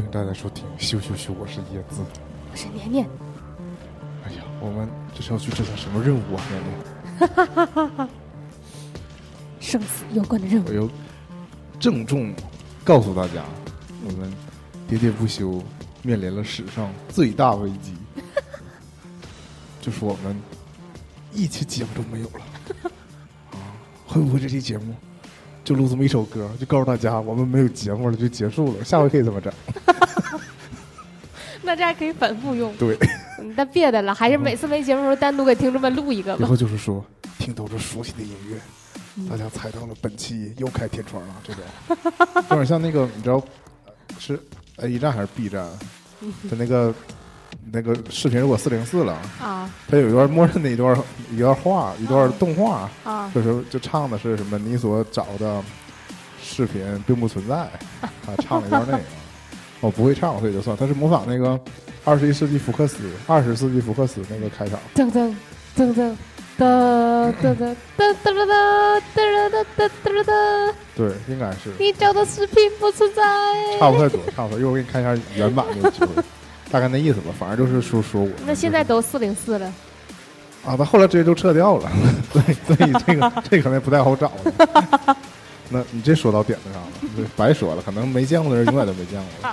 欢迎大家收听《咻咻咻》，我是椰子。我是年年，哎呀，我们这是要去执行什么任务啊？年年，生死攸关的任务。我要郑重告诉大家，我们喋喋不休面临了史上最大危机，就是我们一期节目都没有了。啊，会不会这期节目就录这么一首歌，就告诉大家我们没有节目了，就结束了？下回可以这么整。那这还可以反复用。对，嗯那别的了，还是每次没节目的时候单独给听众们录一个吧。以后就是说，听到这熟悉的音乐，大家猜到了本期又开天窗了，这种，有点像那个，你知道呃是 A 站还是 B 站的那个那个视频，如果四零四了，啊它有一段默认的一段一段话，一段动画，啊就是就唱的是什么你所找的视频并不存在，他唱了一段那个。我不会唱，所以就算。他是模仿那个二十一世纪福克斯、二十世纪福克斯那个开场。噔噔噔噔噔噔噔噔噔噔噔噔噔噔噔，对，应该是你找的视频不存在。差不太多，差不多。一会儿我给你看一下原版的大概那意思吧。反正就是说说我。那现在都四零四了，啊，他后来直接就撤掉了，所以所以这个这个可能不太好找了。那你这说到点子上了，白说了，可能没见过的人永远都没见过。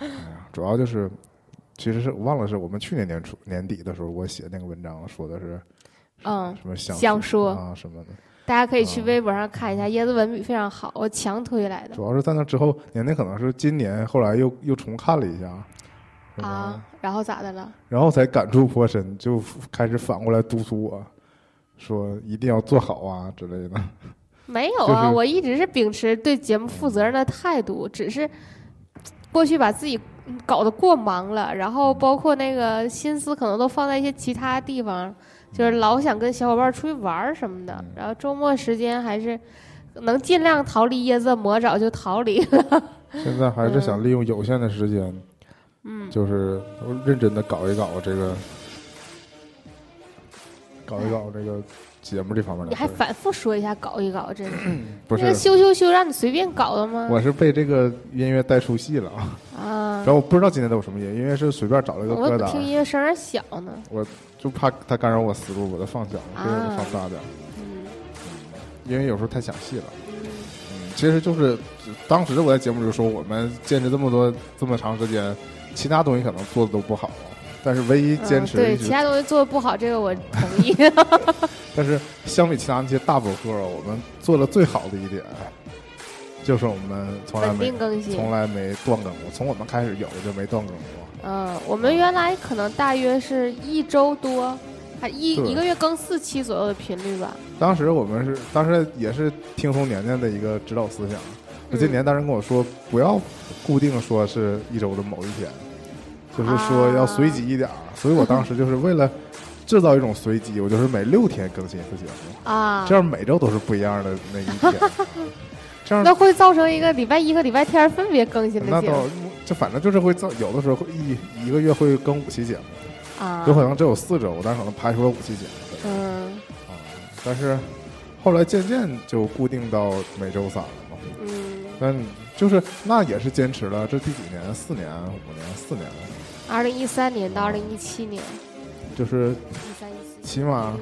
哎呀，主要就是，其实是我忘了是我们去年年初年底的时候，我写那个文章说的是，嗯什么相相说啊什么的。大家可以去微博上看一下，椰子文笔非常好，我强推来的主要是在那之后，年年可能是今年后来又又重看了一下，啊。然后咋的了？然后才感触颇深，就开始反过来督促我，说一定要做好啊之类的。没有啊，就是我一直是秉持对节目负责任的态度，只是过去把自己搞得过忙了，然后包括那个心思可能都放在一些其他地方，就是老想跟小伙伴出去玩什么的嗯，然后周末时间还是能尽量逃离椰子的魔爪就逃离了。现在还是想利用有限的时间，嗯，就是认真的搞一搞这个，搞一搞这个节目这方面你的你。还反复说一下搞一搞，真是 不那个是，羞羞羞让你随便搞的吗？我是被这个音乐带出戏了啊！啊然，后我不知道今天都有什么音乐，因为是随便找了一个歌单我听，音乐声儿小呢。我就怕它干扰我思路，我就放小，我给放大点因为有时候太详细了。嗯嗯，其实就是当时我在节目里就说，我们坚持这么多这么长时间，其他东西可能做的都不好，但是唯一坚持嗯、对其他东西做的不好，这个我 同意。但是相比其他那些大博客，我们做的最好的一点，就是我们从来稳没。从来没断更过，从我们开始有就没断更过。嗯，我们原来可能大约是一周多，还一一个月更四期左右的频率吧。当时我们是，当时也是听从年年的一个指导思想。我今嗯年当时跟我说，不要固定说是一周的某一天，就是说啊要随机一点儿。所以我当时就是为了制造一种随机，我就是每六天更新一次节目，啊这，样每周都是不一样的那一天。这样那会造成一个礼拜一和礼拜天分别更新的那倒节目就反正就是会造，有的时候会一一个月会更五期节目，啊。有可能只有四周，但可能排出了五期节目。嗯啊，但是后来渐渐就固定到每周三了嘛。嗯，但就是那也是坚持了这第几年？四年、五年、四年了，二零一三年到二零一七年，就是一三一四起码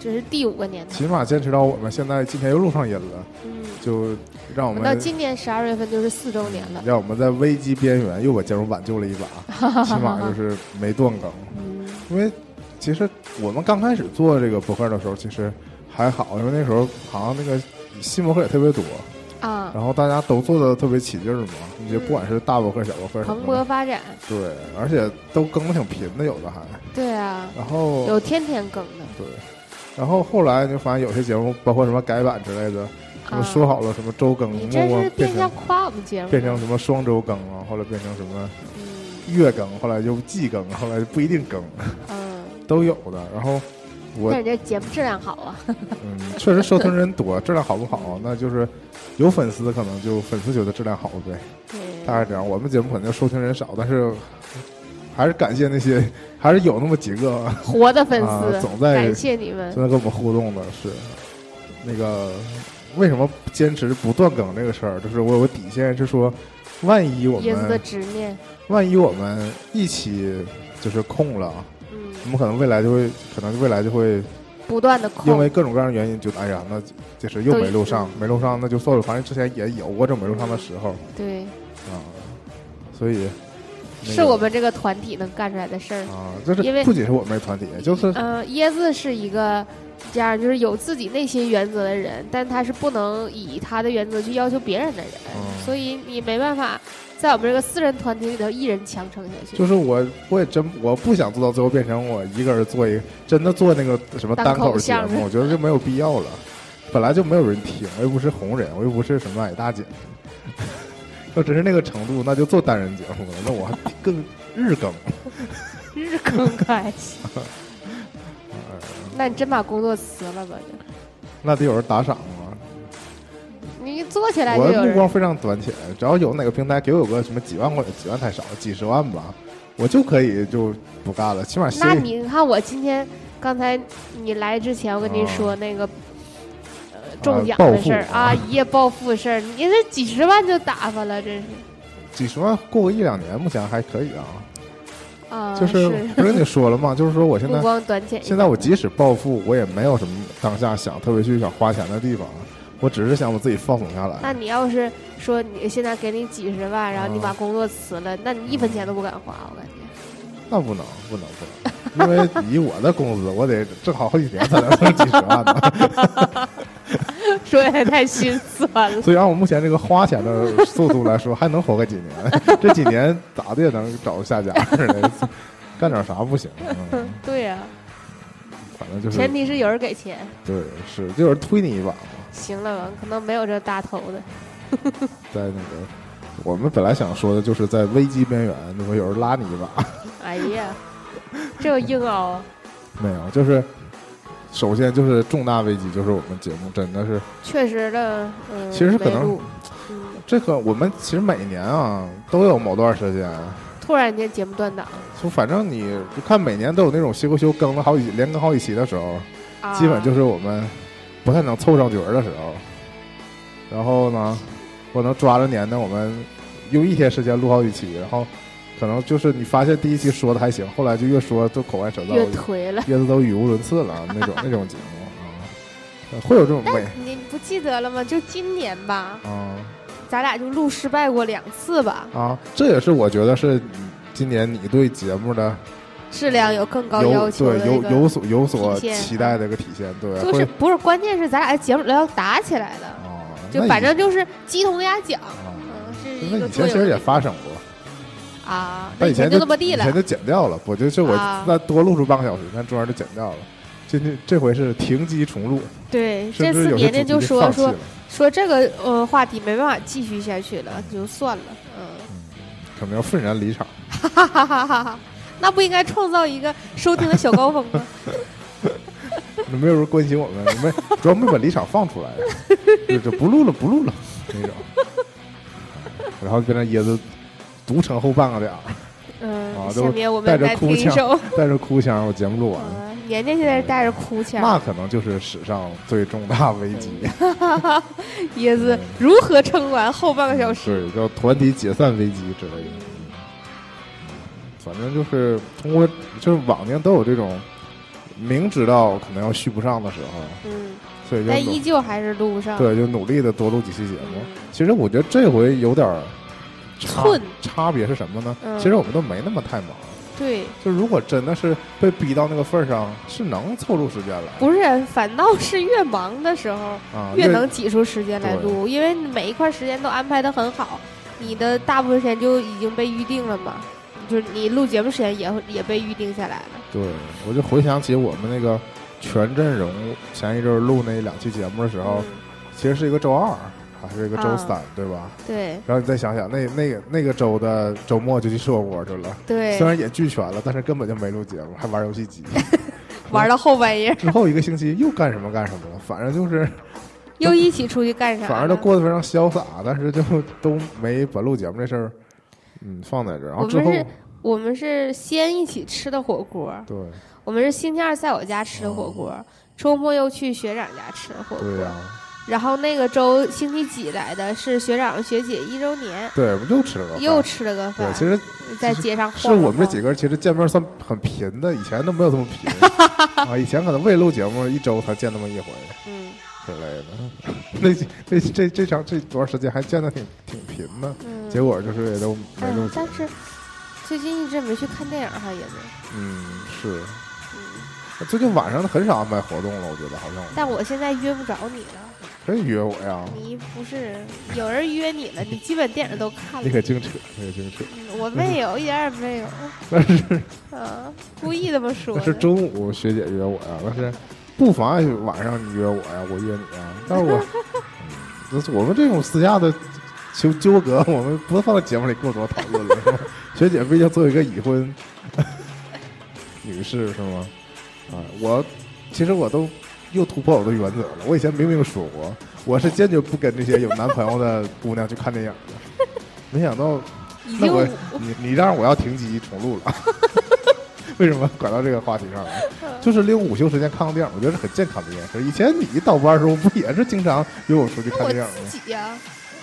这是第五个年头。起码坚持到我们现在今天又录上音了，嗯，就让我我们到今年十二月份就是四周年了。让我们在危机边缘又把节目挽救了一把，起码就是没断更。嗯因为其实我们刚开始做这个博客的时候，其实还好，因为那时候好像那个新博客也特别多，啊，然后大家都做的特别起劲儿嘛，你就不管是大博客、小博客什蓬勃发展。对，而且都更的挺频的，有的还，对啊，然后有天天更的。对，然后后来就发现有些节目，包括什么改版之类的，什么说好了什么周更，你这默默是变相夸我们节目，变成什么双周更啊，后来变成什么嗯。月更，后来就季更，后来就不一定更，嗯，都有的。然后我那人家节目质量好啊，嗯，确实收听人多，质量好不好？那就是有粉丝，可能就粉丝觉得质量好呗，对大概这样。我们节目可能收听人少，但是还是感谢那些，还是有那么几个活的粉啊丝，总在感谢你们总在跟我们互动的是那个为什么坚持不断更这个事儿，就是我有个底线是说，万一我椰子的们执念，万一我们一起就是空了，嗯我，们可能未来就会，可能未来就会不断的因，为各种各样的原因觉得，哎呀，那这是又没录上，没录上那就算了，反正之前也有过这没录上的时候对，啊，所以、那是我们这个团体能干出来的事儿。啊，就是因为不仅是我们这团体，就是嗯、椰子是一个这样，就是有自己内心原则的人，但他是不能以他的原则去要求别人的人，嗯所以你没办法在我们这个私人团体里头一人强撑下去。就是我我也真我不想做到最后变成我一个人做一真的做那个什么单单口口节目，我觉得就没有必要了。本来就没有人听，我又不是红人，我又不是什么矮大姐。要真是那个程度，那就做单人节目了，那我还更日更。日更开心。那你真把工作辞了吧？就那得有人打赏啊！你一做起来就我有人。的目光非常短浅，只要有哪个平台给我个什么几万块，几万太少，几十万吧，我就可以就不干了。起码那先你看我今天刚才你来之前，我跟你说那个。呃，中奖的事儿暴富啊啊，一夜暴富的事儿，你这几十万就打发了，真是几十万过个一两年，目前还可以啊。啊，就是不是跟你说了吗？就是说我 现在目在光短浅。现在我即使暴富，我也没有什么当下想特别去想花钱的地方，我只是想我自己放松下来。那你要是说你现在给你几十万，然后你啊把工作辞了，那你一分钱都不敢花，我感觉。那不能，不能，不能，因为以我的工资，我得挣好好几年才能挣几十万呢。说也太心酸了。所以按我目前这个花钱的速度来说，还能活个几年。这几年咋的也能找个下家似的，干点啥不行？嗯，对呀、反正就是前提是有人给钱。对，是就有人推你一把嘛。行了吧，可能没有这大头的。在那个我们本来想说的就是在危机边缘，那么有人拉你一把。哎呀，这有硬凹啊！没有，就是首先就是重大危机，就是我们节目真的是确实的，嗯，其实可能嗯，这个，我们其实每年啊都有某段时间，突然间节目断档，就反正你就看每年都有那种休休更了好几连更好几期的时候，啊、基本就是我们不太能凑上角的时候。然后呢，我能抓着年呢，我们用一天时间录好几期，然后可能就是你发现第一期说的还行，后来就越说就口歪舌燥，越颓了。叶子都语无伦次了那种那种节目啊，呃会有这种美你不记得了吗？就今年吧，啊咱俩就录失败过两次吧，啊，这也是我觉得是今年你对节目的质量有更高要求对的有有所有所期待的一个体现，对，就是不是关键是咱俩节目里要打起来的，哦，就反正就是鸡同鸭讲，啊，嗯，是那一个以前其实也发生过。啊，那以前就这么地了以前就剪掉了，我就就我那多录出半个小时，但中间就剪掉了。今天这回是停机重录，对，这次年年就说说说这个呃话题没办法继续下去了，就算了，嗯，可能要愤然离场。哈哈哈哈哈哈，那不应该创造一个收听的小高峰吗？没有人关心我们，没主要没把离场放出来，就就不录了，不录了那种。然后跟着椰子独撑后半个点儿，嗯，啊都下面我带们来着哭腔带着哭腔，我节目录完，嗯，年年现在是带着哭腔，那可能就是史上最重大危机。椰子如何撑完后半个小时？对，叫团体解散危机之类的。反正就是通过，就是往年都有这种明知道可能要续不上的时候，嗯，所以就但依旧还是录不上，对就努力的多录几期节目。嗯，其实我觉得这回有点儿差寸差别是什么呢？嗯其实我们都没那么太忙。对，就如果真的是被逼到那个份儿上，是能凑出时间来不是，反倒是越忙的时候啊，越能挤出时间来录，因为每一块时间都安排的很好，你的大部分时间就已经被预定了嘛，就是你录节目时间也也被预定下来了。对，我就回想起我们那个全阵容前一阵儿录那两期节目的时候，嗯，其实是一个周二还是一个周啊三，对吧？对然后你再想想，那那个那个周的周末就去吃火锅去了，对虽，然也聚全了，但是根本就没录节目，还玩游戏机。玩到后半夜 之后一个星期又干什么干什么了，反正就是又一起出去干啥了？反正都过得非常潇洒，但是就都没把录节目这事儿，嗯，放在这儿。然后之后我们是我们是先一起吃的火锅，对我们是星期二在我家吃的火锅，周末又去学长家吃的火锅。对呀、然后那个周星期几来的？是学长学姐一周年，对，我们又吃了个饭又吃了个对，饭，其实在街上是我们这几个人其实见面算很频的，以前都没有这么频 啊。以前可能为录节目，一周才见那么一回嗯之类的。那那这这场这段时间还见的挺挺频的，嗯，结果就是也都没录嗯，。但是最近一直没去看电影哈，也是，嗯，是。嗯，最近晚上很少安排活动了，我觉得好像但我现在约不着你了，可以约我呀。你不是有人约你了，你基本电影都看了。你可净扯，你可净扯。嗯我没有，一点儿也没有，但是啊，故意这么说。那是中午学姐约我呀，那是不妨碍晚上你约我呀，我约你啊。但是我，嗯，就是我们这种私下的纠纠葛，我们不放在节目里过多讨论了。学姐毕竟作为一个已婚女士是吗？啊，我其实我都又突破我的原则了。我以前明明说过，我是坚决不跟这些有男朋友的姑娘去看电影的。没想到那我你你让我要停机重录了，为什么拐到这个话题上来？就是利用午休时间看个电影，我觉得是很健康的一件事。以前你倒班的时候，不也是经常约我出去看电影吗？自己呀、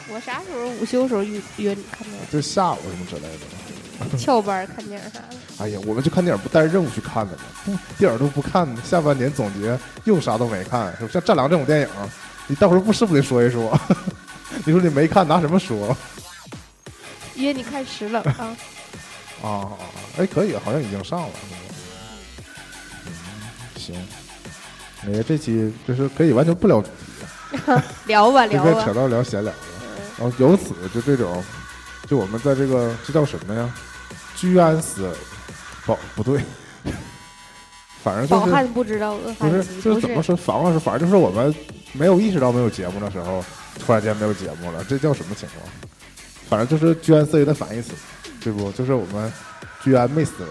我啥时候午休时候约约你看电影就下午什么之类的。影？翘班看电影啥的？哎呀，我们去看电影不带着任务去看的吗？不，电影都不看，下半年总结又啥都没看，是不？像《战狼》这种电影，你到时候不是不得说一说？你说你没看，拿什么说？约你看十冷啊？啊啊！哎，可以，好像已经上了。嗯，行。哎呀，这期就是可以完全不聊主题，聊吧就聊吧。变扯到聊闲聊了。嗯然后由此就这种，就我们在这个这叫什么呀？居安思危，不不对，反正就是饱汉不知道饿不汉饥，是就是怎么说？反过来说，反正就是我们没有意识到没有节目的时候，突然间没有节目了，这叫什么情况？反正就是居安思危的反义词，对不？就是我们居然没思危。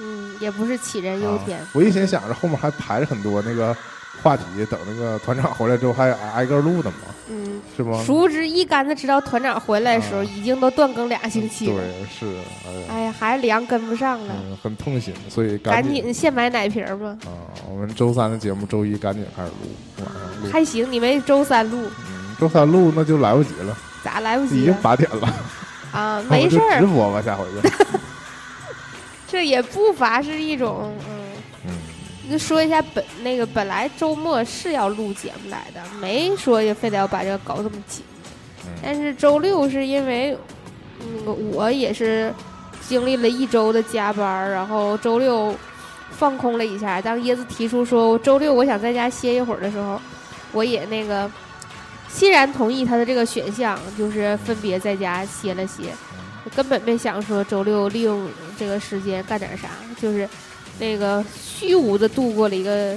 嗯，也不是杞人忧天啊。我一心想着后面还排着很多那个话题，等那个团长回来之后还挨挨个录的嘛，嗯，是吗？殊不知一竿子知道团长回来的时候，啊已经都断更俩星期了。对，是，哎呀，哎呀，还是粮跟不上了，嗯，很痛心，所以赶紧紧现买奶瓶儿吧。啊，我们周三的节目周一赶紧开始录，晚上录。还行，你们周三录，嗯，周三录那就来不及了，咋来不及已经？八点了，啊，没事儿直，播吧，下回就。这也不乏是一种嗯。嗯，就说一下本那个本来周末是要录节目来的，没说也非得要把这个搞这么紧。嗯但是周六是因为那个我也是经历了一周的加班儿，然后周六放空了一下。当椰子提出说周六我想在家歇一会儿的时候，我也那个欣然同意他的这个选项，就是分别在家歇了歇。根本没想说周六利用这个时间干点啥，就是那个虚无的度过了一个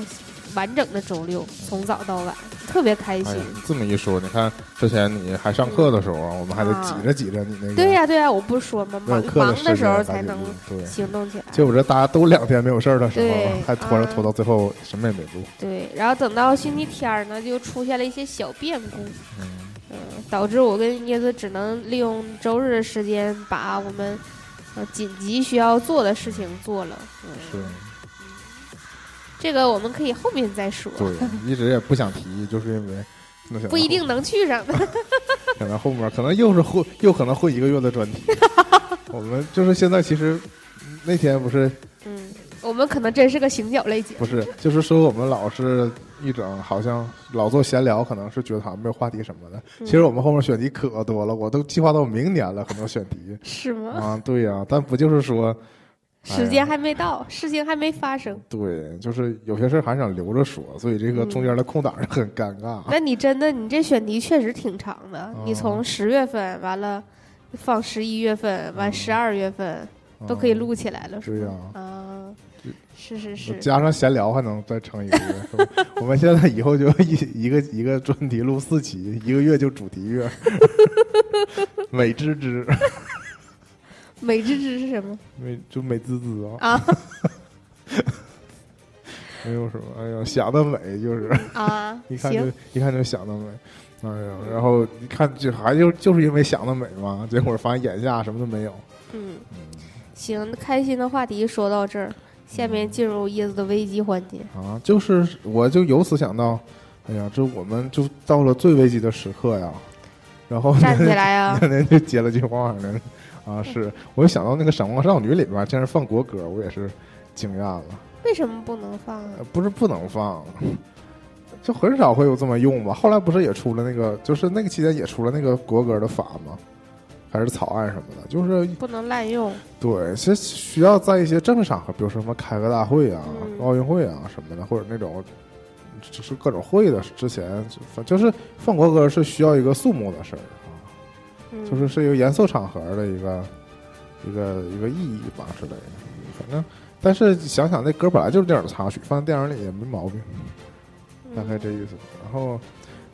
完整的周六，从早到晚，特别开心哎。，这么一说，你看之前你还上课的时候啊，我们还得啊挤着挤着你那个对呀、对呀、我不是说吗？忙忙的时候才能。行动起来。就我这大家都两天没有事儿的时候，还拖着啊拖到最后什么也没录。对，然后等到星期天呢，就出现了一些小变故，嗯，嗯，导致我跟椰子只能利用周日的时间把我们呃紧急需要做的事情做了。嗯，是，这个我们可以后面再说，对，一直也不想提，就是因为不一定能去上的。可能后面可能又是混，又可能混一个月的专题。我们就是现在其实那天不是嗯，我们可能真是个行脚类节目。不是，就是说我们老是一整好像老做闲聊，可能是觉得好像没有话题什么的。嗯其实我们后面选题可多了，我都计划到明年了，可能选题是吗？啊，对呀、但不就是说，时间还没到，事情还没发生。对，就是有些事儿还想留着说，所以这个中间的空档是很尴尬。那你真的，你这选题确实挺长的。哦你从十月份完了，放十一月份，完嗯十二月份都可以录起来了，是对呀吗？啊，是是是，加上闲聊还能再撑一个月。我们现在以后就一一个一个专题录四期，一个月就主题月。美滋滋，美滋滋是什么美就美滋滋啊，啊 没有什么。哎呀，想得美就是。啊？一看就，一看就想得美，哎呀，然后一看就还就就是因为想得美嘛，结果发现眼下什么都没有。嗯，行，开心的话题说到这儿，下面进入椰子的危机环节。啊，就是我就由此想到，哎呀，这我们就到了最危机的时刻呀，然后站起来啊！那就接了句话呢，啊，是，我就想到那个《闪光少女》里边竟然放国歌，我也是惊讶了。为什么不能放不是不能放，就很少会有这么用吧。后来不是也出了那个，就是那个期间也出了那个国歌的法吗？还是草案什么的，就是不能滥用。对，其实需要在一些正式场合，比如说什么开个大会啊、嗯奥运会啊什么的，或者那种就是各种会的之前，就就是放国歌是需要一个肃穆的事儿啊，嗯，就是是一个严肃场合的一个一个一个意义吧之类的。反正，但是想想那歌本来就是电影的插曲，放在电影里也没毛病，大概这意思。然后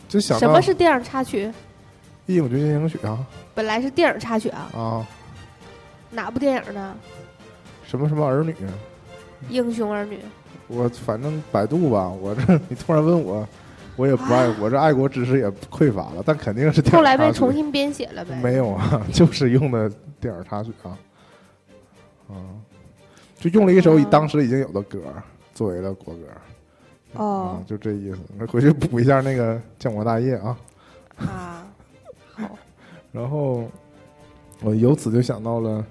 就想什么是电影插曲？义勇军进行曲》啊本来是电影插曲啊，啊，哪部电影呢？什么什么儿女。英雄儿女。我反正百度吧，我这 你突然问我，我也不爱，国这爱国知识也匮乏了，但肯定是后来被重新编写了呗。没有啊，就是用的电影插曲啊，啊，就用了一首哦当时已经有的歌作为了国歌，哦。啊，就这意思。那回去补一下那个建国大业啊，啊，好，然后我由此就想到了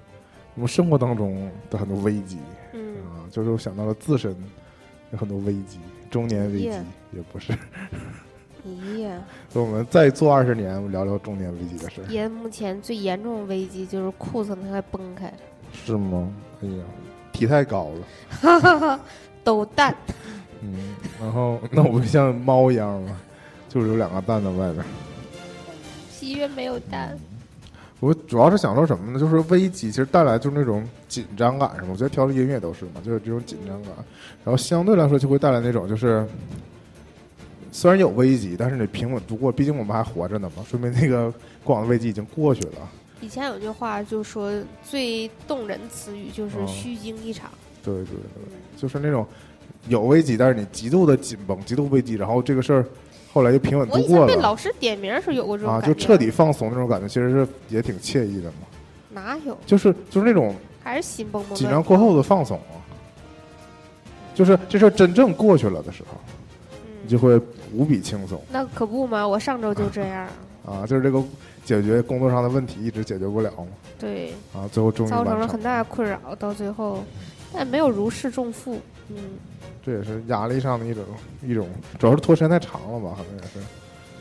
我们生活当中的很多危机。嗯，啊，就是我想到了自身有很多危机，中年危机也不是。咦呀，所以我们再做二十年，我们聊聊中年危机的事儿，爷目前最严重的危机就是裤子快崩开了，是吗？哎呀，体太高了，哈哈哈，抖蛋。嗯，然后 那我不像猫一样吗？就是有两个蛋在外边。喜悦没有蛋。我主要是想说什么呢？就是危机其实带来就是那种紧张感，是吗？我觉得调的音乐都是嘛，就是这种紧张感。然后相对来说就会带来那种就是，虽然有危机，但是你平稳度过，毕竟我们还活着呢嘛，说明那个过往的危机已经过去了。以前有句话就说最动人词语就是哦虚惊一场。对对对，就是那种有危机，但是你极度的紧绷、极度危机，然后这个事儿后来就平稳度过我以前被老师点名时有过这种啊，感觉，就彻底放松那种感觉，其实是也挺惬意的嘛。哪有？就是就是那种还是心蹦蹦。紧张过后的放松啊，就是这事儿真正过去了的时候，你嗯，就会无比轻松那可不嘛，我上周就这样，啊。就是这个解决工作上的问题一直解决不了嘛，对，啊，最后终于造成了很大的困扰，到最后，但没有如释重负。嗯。这也是压力上的一种一种，主要是拖时间太长了吧，可能也是。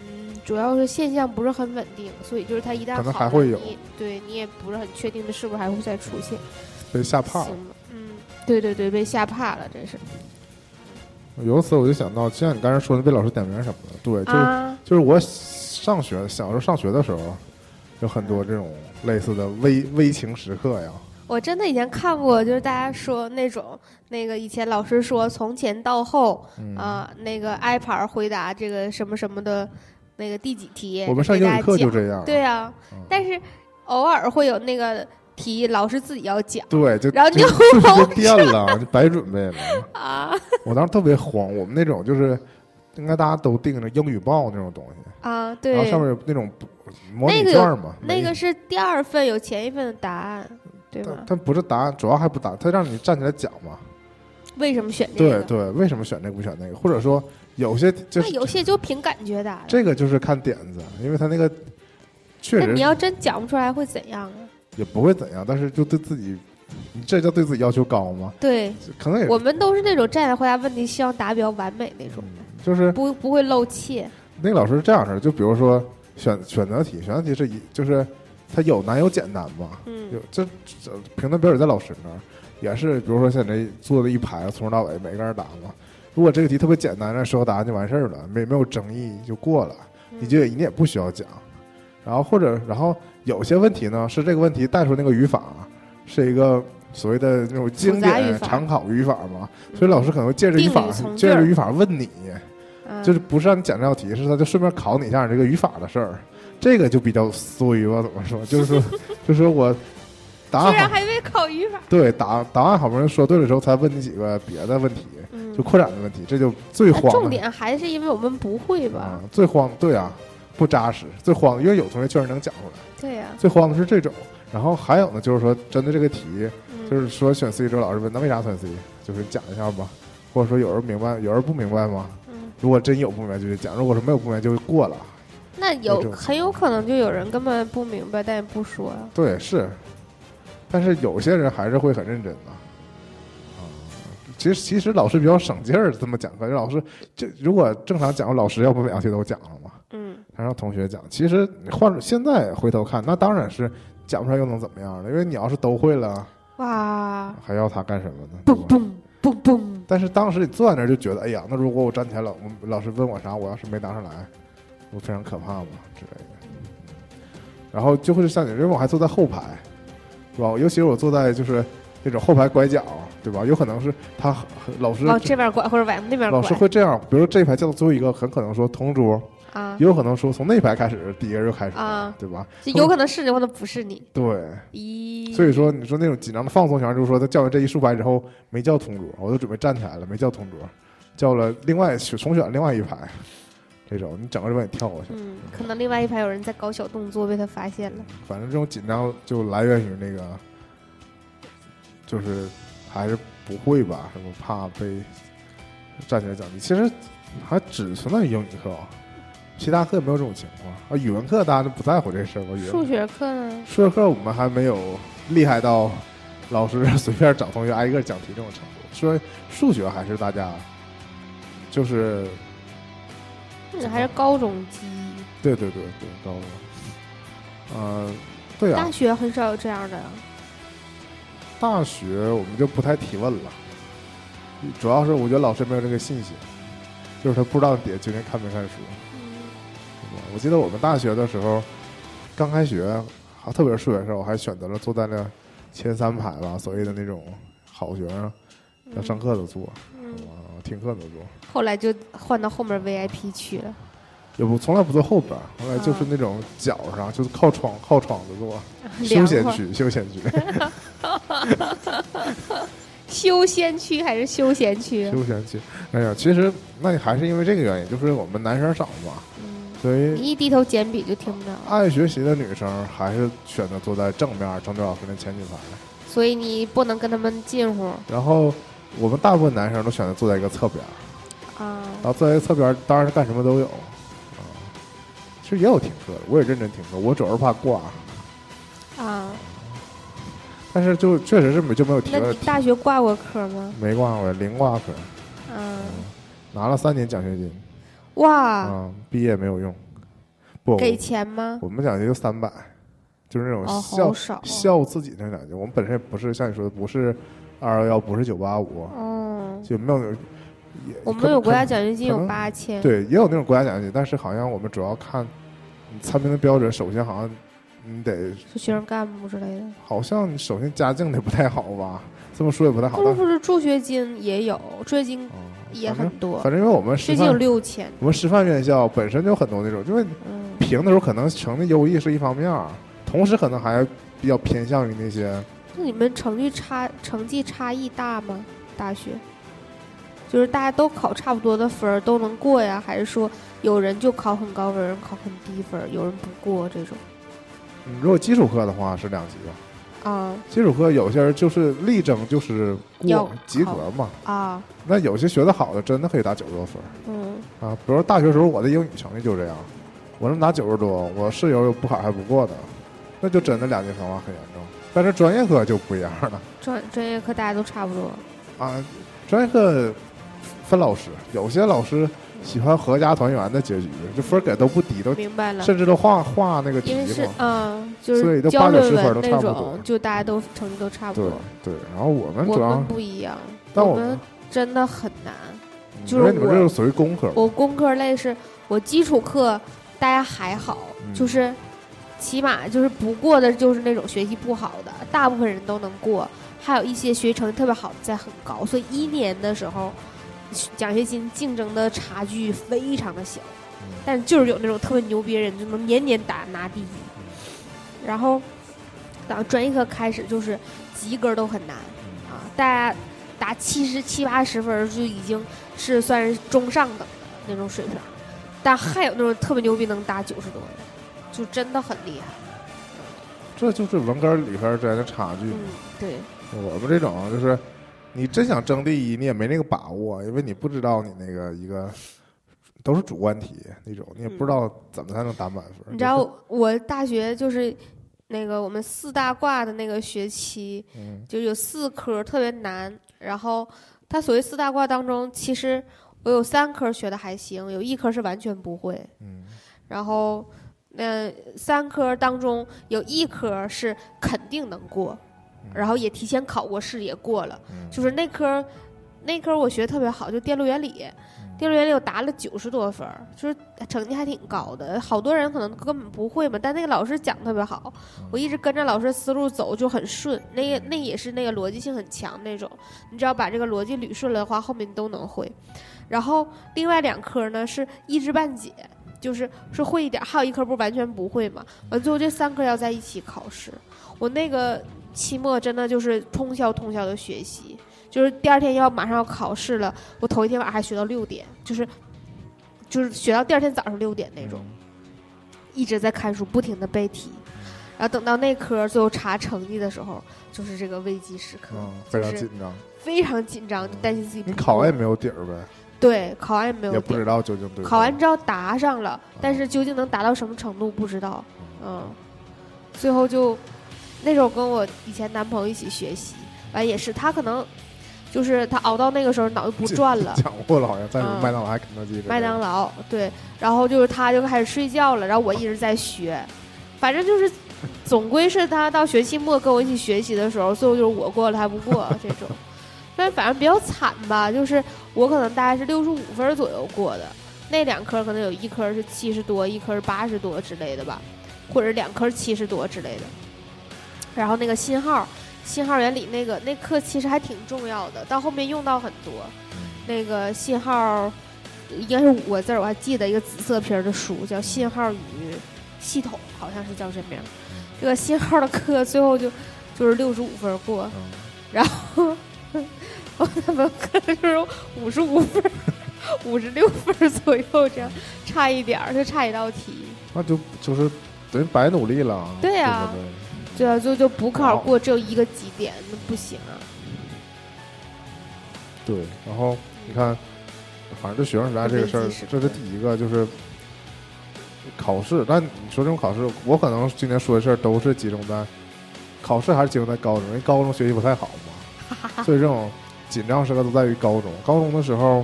嗯，主要是现象不是很稳定，所以就是它一旦可能还会有。你对你也不是很确定这是不是还会再出现。被吓怕了。嗯，对对对，被吓怕了，真是。由此我就想到，就像你刚才说的被老师点名什么的，对，就是、啊，就是我上学小时候上学的时候，有很多这种类似的危危情时刻呀。我真的以前看过，就是大家说那种那个以前老师说从前到后嗯，啊、那个牌儿回答这个什么什么的，那个第几题，我们上英语课就这样。对啊，嗯但是偶尔会有那个题，老师自己要讲对，就然后就就就是就变了，就白准备了。啊我当时特别慌，我们那种就是应该大家都订着英语报那种东西，啊，然后对，上面有那种模拟卷嘛，每那个是第二份有前一份的答案，对吧它？不是答案，主要还不答，它让你站起来讲嘛。为什么选这个？对对，为什么选这个不选那个？或者说有些就是那有些就凭感觉答的。这个就是看点子，因为他那个确实那你要真讲不出来会怎样啊？也不会怎样，但是就对自己，你这叫对自己要求高吗？对可能也我们都是那种站着回答问题，希望答比较完美那种，就是不不会漏怯。那个老师是这样式儿，就比如说选选择题，选择题是一就是它有难有简单嘛，嗯。有这这评分标准在老师那儿，也是比如说像这坐的一排从头到尾每个人答嘛。如果这个题特别简单，让说答案就完事儿了，没没有争议就过了，你就你也不需要讲。然后或者然后有些问题呢是这个问题带出那个语法是一个所谓的那种经典常考语法嘛，所以老师可能会借着语法借着语法问你，嗯。就是不是让你讲这道题，是他就顺便考你一下这个语法的事儿，这个就比较衰吧？怎么说？就是说，就是我答居案还没考语法，对答答案好不容易说对了之后，才问你几个别的问题，嗯就扩展的问题，这就最慌重慌的点还是因为我们不会吧啊？，最慌对啊，不扎实，最慌的，因为有同学确实能讲出来，对呀，最慌的是这种。然后还有呢，就是说针对这个题，嗯就是说选 C 之后，老师问那为啥选 C，就是讲一下吧，或者说有人明白，有人不明白吗？嗯如果真有不明白就去讲，如果说没有不明白就过了。那有很有可能就有人根本不明白，但也不说呀。对，是，但是有些人还是会很认真的。啊，其实其实老师比较省劲儿，这么讲课。老师这如果正常讲，老师要不两题都讲了嘛，嗯，他让同学讲。其实你换现在回头看，那当然是讲不出来又能怎么样呢？因为你要是都会了，哇，还要他干什么呢？嘣嘣嘣嘣，但是当时你坐在那儿就觉得，哎呀，那如果我站起来了，我老师问我啥，我要是没答上来，我非常可怕嘛之类的。然后就会像你，因为我还坐在后排，是吧？尤其是我坐在就是那种后排拐角，对吧？有可能是他老师往这边拐或者往那边老师会这样，比如说这一排叫到最后一个，很可能说同桌，啊也有可能说从那一排开始，第一个人就开始，啊，对吧？就有可能是你，或者不是你。对，咦，所以说你说那种紧张的放松情况，就是说他叫完这一竖排之后没叫同桌，我都准备站起来了，没叫同桌，叫了另外选重选另外一排，这种你整个就把你跳过去。嗯，可能另外一排有人在搞小动作，被他发现了。反正这种紧张就来源于那个，就是还是不会吧，什么怕被站起来讲题。其实还只存在于英语课，其他课没有这种情况啊。语文课大家都不在乎这事儿吧？语文数学课呢？数学课我们还没有厉害到老师随便找同学挨个讲题这种程度。所以数学还是大家就是嗯，还是高中记忆。对对对对高中，呃，对啊大，学很少有这样的。大学我们就不太提问了，主要是我觉得老师没有这个信心，就是他不知道底下究竟看没看书。嗯我记得我们大学的时候，刚开学，还特别是数学的时候，我还选择了坐在那前三排吧，所谓的那种好学生，要上课的坐，嗯，听课的坐。后来就换到后面 VIP 区了。也不从来不坐后边，后来就是那种脚上，就是靠窗靠窗子坐，休闲区休闲区 休闲区还是休闲区？休闲区。哎呀，其实那还是因为这个原因，就是我们男生少嘛，嗯，所以你一低头捡笔就听不着，爱学习的女生还是选择坐在正面正对老师的前几排。所以你不能跟他们近乎然后我们大部分男生都选择坐在一个侧边儿，啊。然后坐在一个侧边儿当然是干什么都有。啊，其实也有停车的，我也认真听课，我主要是怕挂，啊，但是就确实是没就没有停那你大学挂过科吗？没挂过零挂科，嗯，拿了三年奖学金。哇，啊，毕业没有用。不，给钱吗？我们奖学金就三百，就是那种哦，孝、好少。孝自己那种奖金。我们本身也不是像你说的，不是二幺幺，不是九八五，嗯，就没有。也我们有国家奖学金有八千。对，也有那种国家奖学金，但是好像我们主要看你参评的标准，首先好像你得，是学生干部之类的。好像你首先家境得不太好吧，这么说也不太好。不是不是，助学金也有，助学金哦也很多，反正因为我们师最近有范，六千。我们师范院校本身就很多那种，因为嗯，评的时候可能成绩优异是一方面，同时可能还比较偏向于那些那你们成绩差成绩差异大吗？大学，就是大家都考差不多的分儿都能过呀，还是说有人就考很高分，有人考很低分，有人不过这种？你如果基础课的话是两级吧，啊基础课有些人就是力争就是过及格嘛，啊，那有些学的好的真的可以打九十多分儿嗯啊。比如说大学时候我的英语成绩就这样，我能拿九十多，我室友有不考还不过的，那就真的两级分化很严重。但是专业课就不一样了专专业课大家都差不多。啊，专业课分老师，有些老师喜欢合家团圆的结局，这分儿给都不低，都明白了，甚至都画画那个题因为是嘛。嗯，就所以是交都八九十论文那分都差不多种，就大家都成绩都差不多。对，然后我们我主要们，不一样，但我们真的很难。就是因为你们我这是属于工科，我工科类是我基础课大家还好，嗯就是起码就是不过的，就是那种学习不好的，大部分人都能过，还有一些学习成绩特别好的在很高，所以一年的时候奖学金竞争的差距非常的小，嗯。但就是有那种特别牛逼的人就能年年打拿第一，然后当专业课开始就是及格都很难啊，大家打七十七八十分就已经是算是中上等的那种水平，但还有那种特别牛逼能打九十多的，就真的很厉害。这就是文科理科之间的差距。嗯，对，我们这种就是，你真想争第一，你也没那个把握，因为你不知道你那个一个都是主观题那种，你也不知道怎么才能打满分。你知道我大学就是那个我们四大挂的那个学期，嗯就有四科特别难。然后它所谓四大挂当中，其实我有三科学的还行，有一科是完全不会。嗯然后那三科当中有一科是肯定能过，然后也提前考过试也过了。嗯，就是那科，那科我学得特别好，就电路原理。电路原理我答了九十多分，就是成绩还挺高的。好多人可能根本不会嘛，但那个老师讲得特别好，我一直跟着老师思路走就很顺。那个那也是那个逻辑性很强那种，你只要把这个逻辑捋顺了的话，后面你都能会。然后另外两科呢是一知半解，就是是会一点，还有一科不是完全不会嘛。完最后这三科要在一起考试，我那个期末真的就是通宵通宵的学习。就是第二天要马上要考试了，我头一天晚上还学到六点，就是就是学到第二天早上六点那种，一直在看书，不停的背题，然后等到那科最后查成绩的时候，就是这个危机时刻，嗯，非常紧张。非常紧张，就担心自己你考完也没有底儿呗，对，考完也没有也不知道究竟对不对。考完之后答上了，但是究竟能达到什么程度不知道，嗯，最后就那时候跟我以前男朋友一起学习，完也是他可能就是他熬到那个时候脑子不转了，讲过了，好像在什么嗯。麦当劳还肯德基之类的。麦当劳对，然后就是他就开始睡觉了，然后我一直在学，反正就是总归是他到学期末跟我一起学习的时候，最后就是我过了他不过这种，但反正比较惨吧，就是我可能大概是六十五分左右过的，那两科可能有一科是七十多，一科是八十多之类的吧，或者两科七十多之类的，然后那个信号。信号原理那个那课其实还挺重要的，到后面用到很多。那个信号应该是五个字，我还记得一个紫色皮儿的书，叫《信号与系统》，好像是叫这名。这个信号的课最后就就是六十五分过，嗯然后我那门课就是五十五分、五十六分左右，这样差一点儿，就差一道题。那就就是等于白努力了。对呀不对？啊，就就补考过只有一个基点，那不行啊。对，然后你看，反正这学生时代这个事儿这是第一个，就是考试。但你说这种考试，我可能今天说的事儿都是集中在考试，还是集中在高中，因为高中学习不太好嘛，所以这种紧张时刻都在于高中。高中的时候，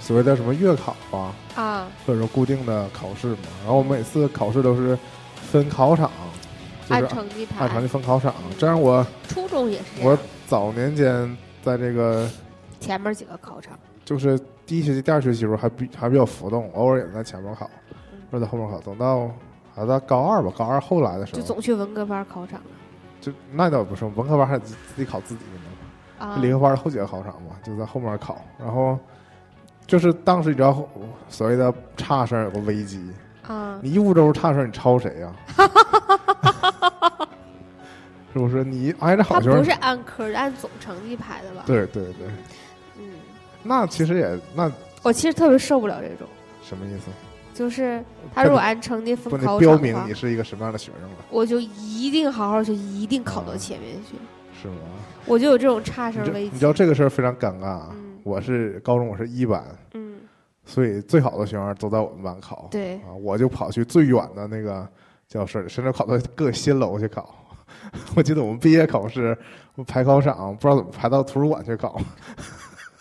所谓的什么月考啊，啊，或者说固定的考试嘛，然后我们每次考试都是分考场，就是按成绩排。按成绩分考场，这样我初中也是我，早年间在这个前面几个考场。就是第一学期、第二学期的时候还比还比较浮动，偶尔也在前面考，或者在后面考。等到还到高二吧，高二后来的时候，就总去文科班考场了。就那倒不是，文科班还得自自己考自己的呢，啊。理科班的后几个考场嘛，就在后面考。然后就是当时你知道所谓的差生有个危机，啊，你一五周差生，你抄谁呀、是不是？你挨着好学生他不是，按科，是按总成绩排的吧？对对对，嗯，那其实也那我其实特别受不了这种，什么意思？就是他如果按成绩分不考得标明你是一个什么样的学生了，我就一定好好学，一定考到啊前面去。是吗？我就有这种差生危机。你知道这个事儿非常尴尬啊。嗯我是高中，我是一班，嗯，所以最好的学生都在我们班考。对啊，我就跑去最远的那个教室，甚至跑到各新楼去考。我记得我们毕业考试，我排考场不知道怎么排到图书馆去考，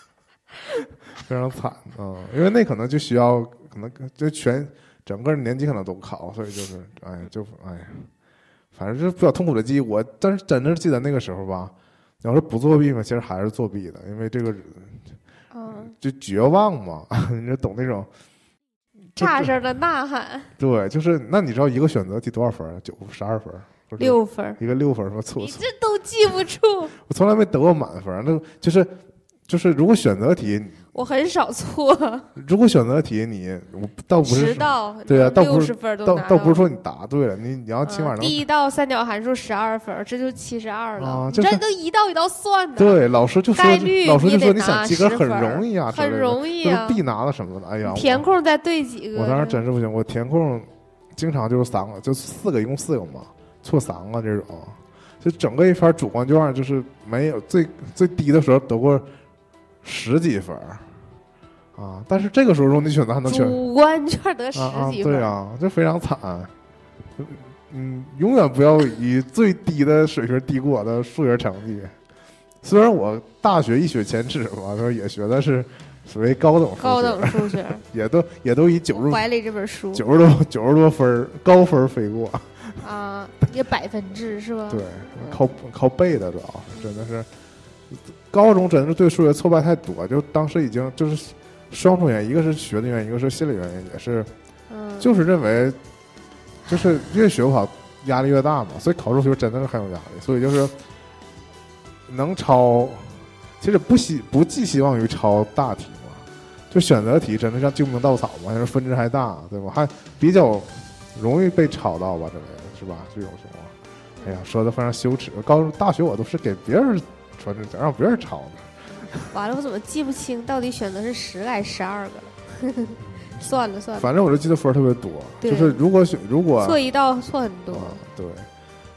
非常惨啊、嗯因为那可能就需要，可能就全整个年级可能都考，所以就是，哎，就哎呀，反正就是比较痛苦的记忆。我但是真的记得那个时候吧，你要是不作弊嘛，其实还是作弊的，因为这个嗯，就绝望嘛，你就懂那种。就差生的呐喊，对，就是那你知道一个选择题多少分儿？九十二分六分，一个六分儿，说错错，你这都记不住。我从来没得过满分。那就是就是，如果选择题，我很少错，如果选择题你我倒不是对啊倒不是倒倒不是说你答对了，你你要起码嗯能第一道三角函数十二分，这就七十二了。啊这都一道一道算的，对老师就说概率老师就你说你想及格很容易啊，很容易啊。就是必拿了什么的。哎呀，填空再对几个。我当时真是不行，我填空经常就是三个，就四个，一共四个嘛，错三个这种，就整个一篇主观卷就是没有最最低的时候得过十几分儿啊，但是这个时候如果你选择还能选主观卷得十几分儿，对啊，这非常惨。嗯，永远不要以最低的水平低估我的数学成绩。虽然我大学一雪前耻嘛，就是也学的是所谓高等数学高等数学，也都也都以九十怀里这本书九十多九十多分儿高分儿飞过。啊，也百分制是吧？对，靠靠背的主要真的是，高中真的是对数学挫败太多，就当时已经就是双重原因，一个是学的原因，一个是心理原因，也是嗯，就是认为，就是越学不好压力越大嘛，所以考数学真的是很有压力，所以就是能抄，其实不希不寄希望于抄大题嘛，就选择题真的像救命稻草嘛，就是分值还大，对吧？还比较容易被抄到吧，这类的是吧？这种情况，哎呀，说的非常羞耻。高中大学我都是给别人传真，让别人抄呢。完了，我怎么记不清到底选择是十个还是十二个 了？算了算了，反正我就记得分儿特别多，就是如果选如果错一道错很多。啊，对。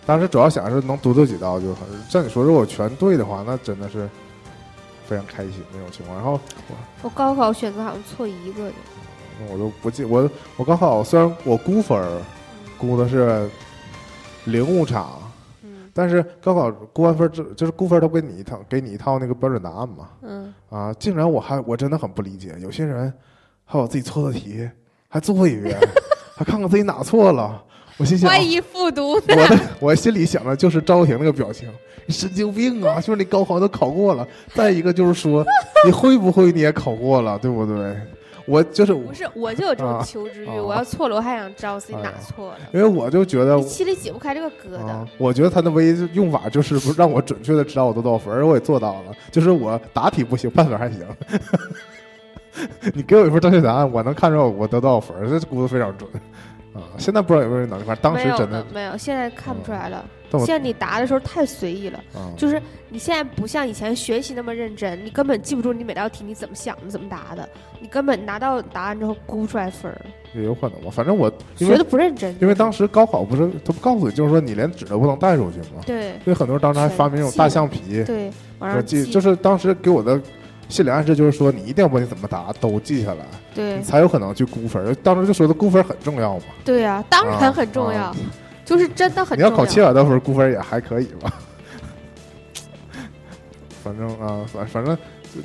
当时主要想是能读对几道就很，像你说如果全对的话，那真的是非常开心那种情况。然后我高考选择好像错一个的，我都不记我我高考虽然我估分儿估的是零误差，嗯但是高考估完分儿之就是估分儿都给你一套给你一套那个标准答案嘛嗯，啊，竟然我还我真的很不理解，有些人还有自己错的题还做一遍，还看看自己哪错了。我心想，万一复读我的我心里想的就是赵婷那个表情，你神经病啊！就是你高考都考过了，再一个就是说你会不会你也考过了，对不对？我就是不是，我就有这种啊求知欲，啊我要错了，我还想知道自己哪错了，因为我就觉得你心里解不开这个疙瘩啊。，我觉得他的唯一用法就是不让我准确的知道我得多少分，而我也做到了，就是我答题不行，判分还行。你给我一份正确答案，我能看出来我得多少分，这估的非常准啊！现在不知道有没有人能力，反正当时真的了，没有，现在看不出来了。现在你答的时候太随意了，啊，就是你现在不像以前学习那么认真，你根本记不住你每道题你怎么想的，怎么答的，你根本拿到答案之后估不出来分儿，也有可能吧。反正我学的不认真。因为当时高考不是他不告诉你，就是说你连纸都不能带出去吗？对所以很多人当时还发明那种大橡皮，对，往我上记，记就是当时给我的心理暗示就是说，你一定要把你怎么答都记下来，对你才有可能去估分。当时就说的估分很重要嘛，对呀、当然很重要，啊就是真的很你重要。要考七百多分，估分也还可以吧。反正啊，反反正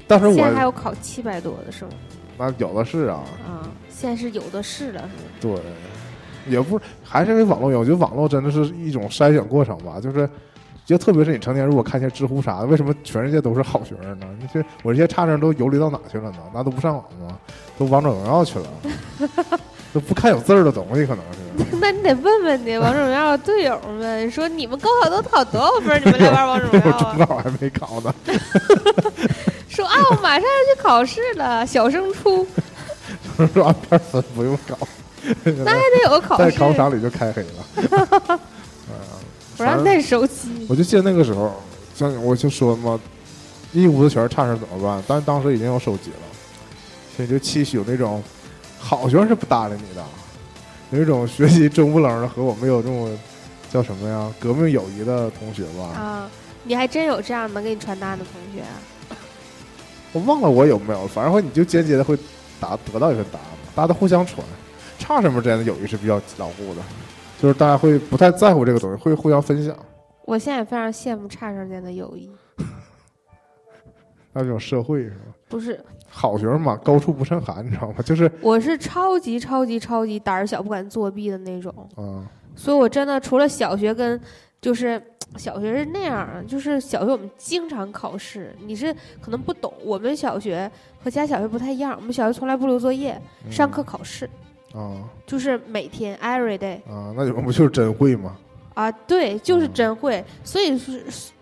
当时现在还有考七百多的是吗？那有的是啊，啊，现在是有的是了，是吗？对，也不还是因为网络有，我觉得网络真的是一种筛选过程吧，就是。就特别是你成年，如果看一些知乎啥的，为什么全世界都是好学生呢？那些我这些差生都游离到哪去了呢？那都不上网吗？都王者荣耀去了，都不看有字儿的东西，可能是。那你得问问你王者荣耀的队友们，说你们高考都考多少分？你们来玩王者荣耀啊？中考还没考呢，说啊，我马上要去考试了，小升初，说按片分不用考，那还得有个考在试，考场里就开黑了。不让带手机。我就记得那个时候，像我就说嘛，一屋子全是差生怎么办？但是当时已经有手机了，所以就期许有那种好学生是不搭理你的，有一种学习中不愣的和我们有这种叫什么呀革命友谊的同学吧。啊，你还真有这样能给你传单的同学啊？我忘了我有没有，反正会你就间接的会答得到一份答案，大家都互相传，差生们之间的友谊是比较牢固的，就是大家会不太在乎这个东西，会互相分享，我现在也非常羡慕差生间的友谊，那种社会是吧？不是，好学生嘛，高处不胜寒，你知道吗？就是我是超级超级超级胆儿小，不敢作弊的那种。啊。所以我真的除了小学跟就是小学是那样儿，就是小学我们经常考试，你是可能不懂，我们小学和其他小学不太一样，我们小学从来不留作业，嗯上课考试，啊就是每天 every day 啊，那你们不就是真会吗？啊，对，就是嗯真会，所以说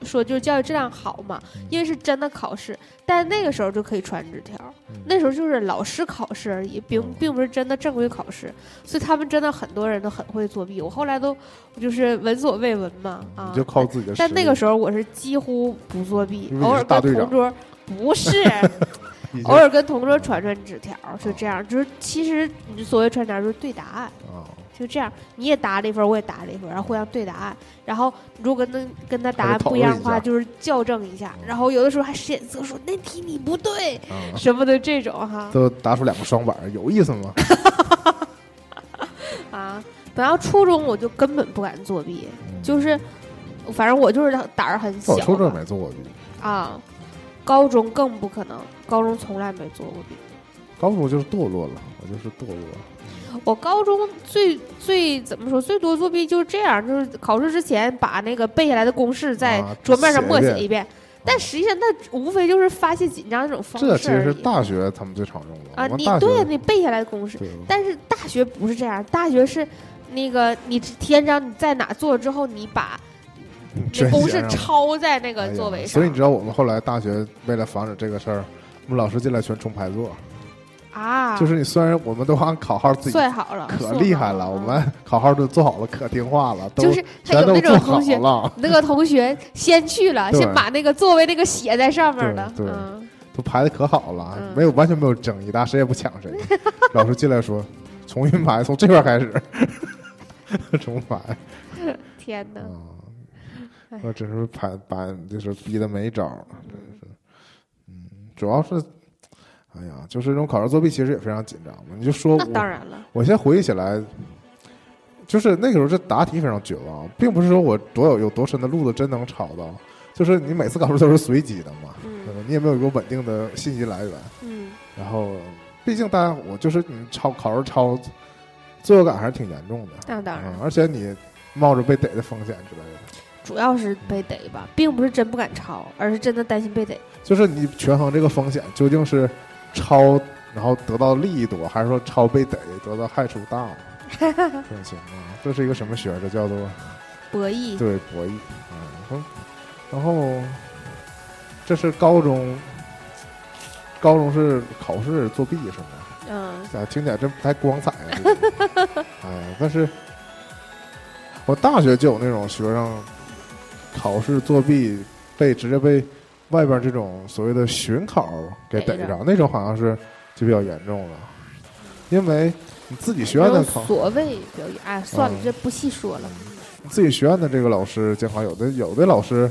说就是教育质量好嘛，嗯因为是真的考试，但那个时候就可以传纸条，嗯那时候就是老师考试而已，并嗯并不是真的正规考试，所以他们真的很多人都很会作弊。我后来都就是闻所未闻嘛啊你，就靠自己的。但那个时候我是几乎不作弊偶 尔跟同桌不是，偶尔跟同桌传传纸条，就这样。就是其实你所谓传纸条就是对答案，啊，就这样，你也答了一分，我也答了一分，然后互相对答案。然后如果能跟他答案不一样的话，就是校正一下。然后有的时候还使眼色说那题你不对啊，什么的这种哈都答出两个双板，有意思吗？啊。本来初中我就根本不敢作弊，嗯就是反正我就是胆儿很小我初中没做过弊，啊。高中更不可能，高中从来没做过弊。高中就是堕落了，我就是堕落了。我高中最最怎么说最多作弊就是这样，就是考试之前把那个背下来的公式在啊桌面上默写一遍但实际上那无非就是发泄紧张这种方式这其实是大学他们最常用的。啊，你对你背下来的公式，但是大学不是这样，大学是那个你提前知道你在哪做之后，你把那公式抄在那个座位上，所以你知道我们后来大学为了防止这个事儿，我们老师进来全重排座，啊，就是你虽然我们都按考号自己算好了，可厉害了，嗯我们考号都做好了，可听话了，都就是他有那种同学，那个同学先去了，先把那个座位那个写在上面了，对对嗯，都排的可好了，嗯。没有完全没有争议，大家谁也不抢谁。老师进来说重新排，从这边开始。重排。天哪，啊哎，我真是排把就是逼的没招儿了，真是。嗯，主要是，哎呀，就是这种考试作弊，其实也非常紧张嘛。你就说那我，当然了，我现在回忆起来，就是那个时候这答题非常绝望，并不是说我多有有多深的路子真能抄到，就是你每次考试都是随机的嘛，对嗯吧？你也没有一个稳定的信息来源。嗯，然后，毕竟大家我就是你抄考试抄，罪恶感还是挺严重的。那当然嗯，，而且你冒着被逮的风险之类的。主要是被逮吧，并不是真不敢抄，而是真的担心被逮。就是你权衡这个风险，究竟是抄然后得到利益多，还是说抄被逮得到害处大？这种情况，这是一个什么学？这叫做博弈，对博弈啊。嗯然后这是高中，高中是考试作弊是吗？嗯，啊，听起来真不太光彩啊！这个哎，但是我大学就有那种学生考试作弊被直接被外边这种所谓的巡考给逮着着，那种好像是就比较严重了，因为你自己学院的考，所谓表演，哎，算了嗯，这不细说了，你自己学院的这个老师监考，有的有的老师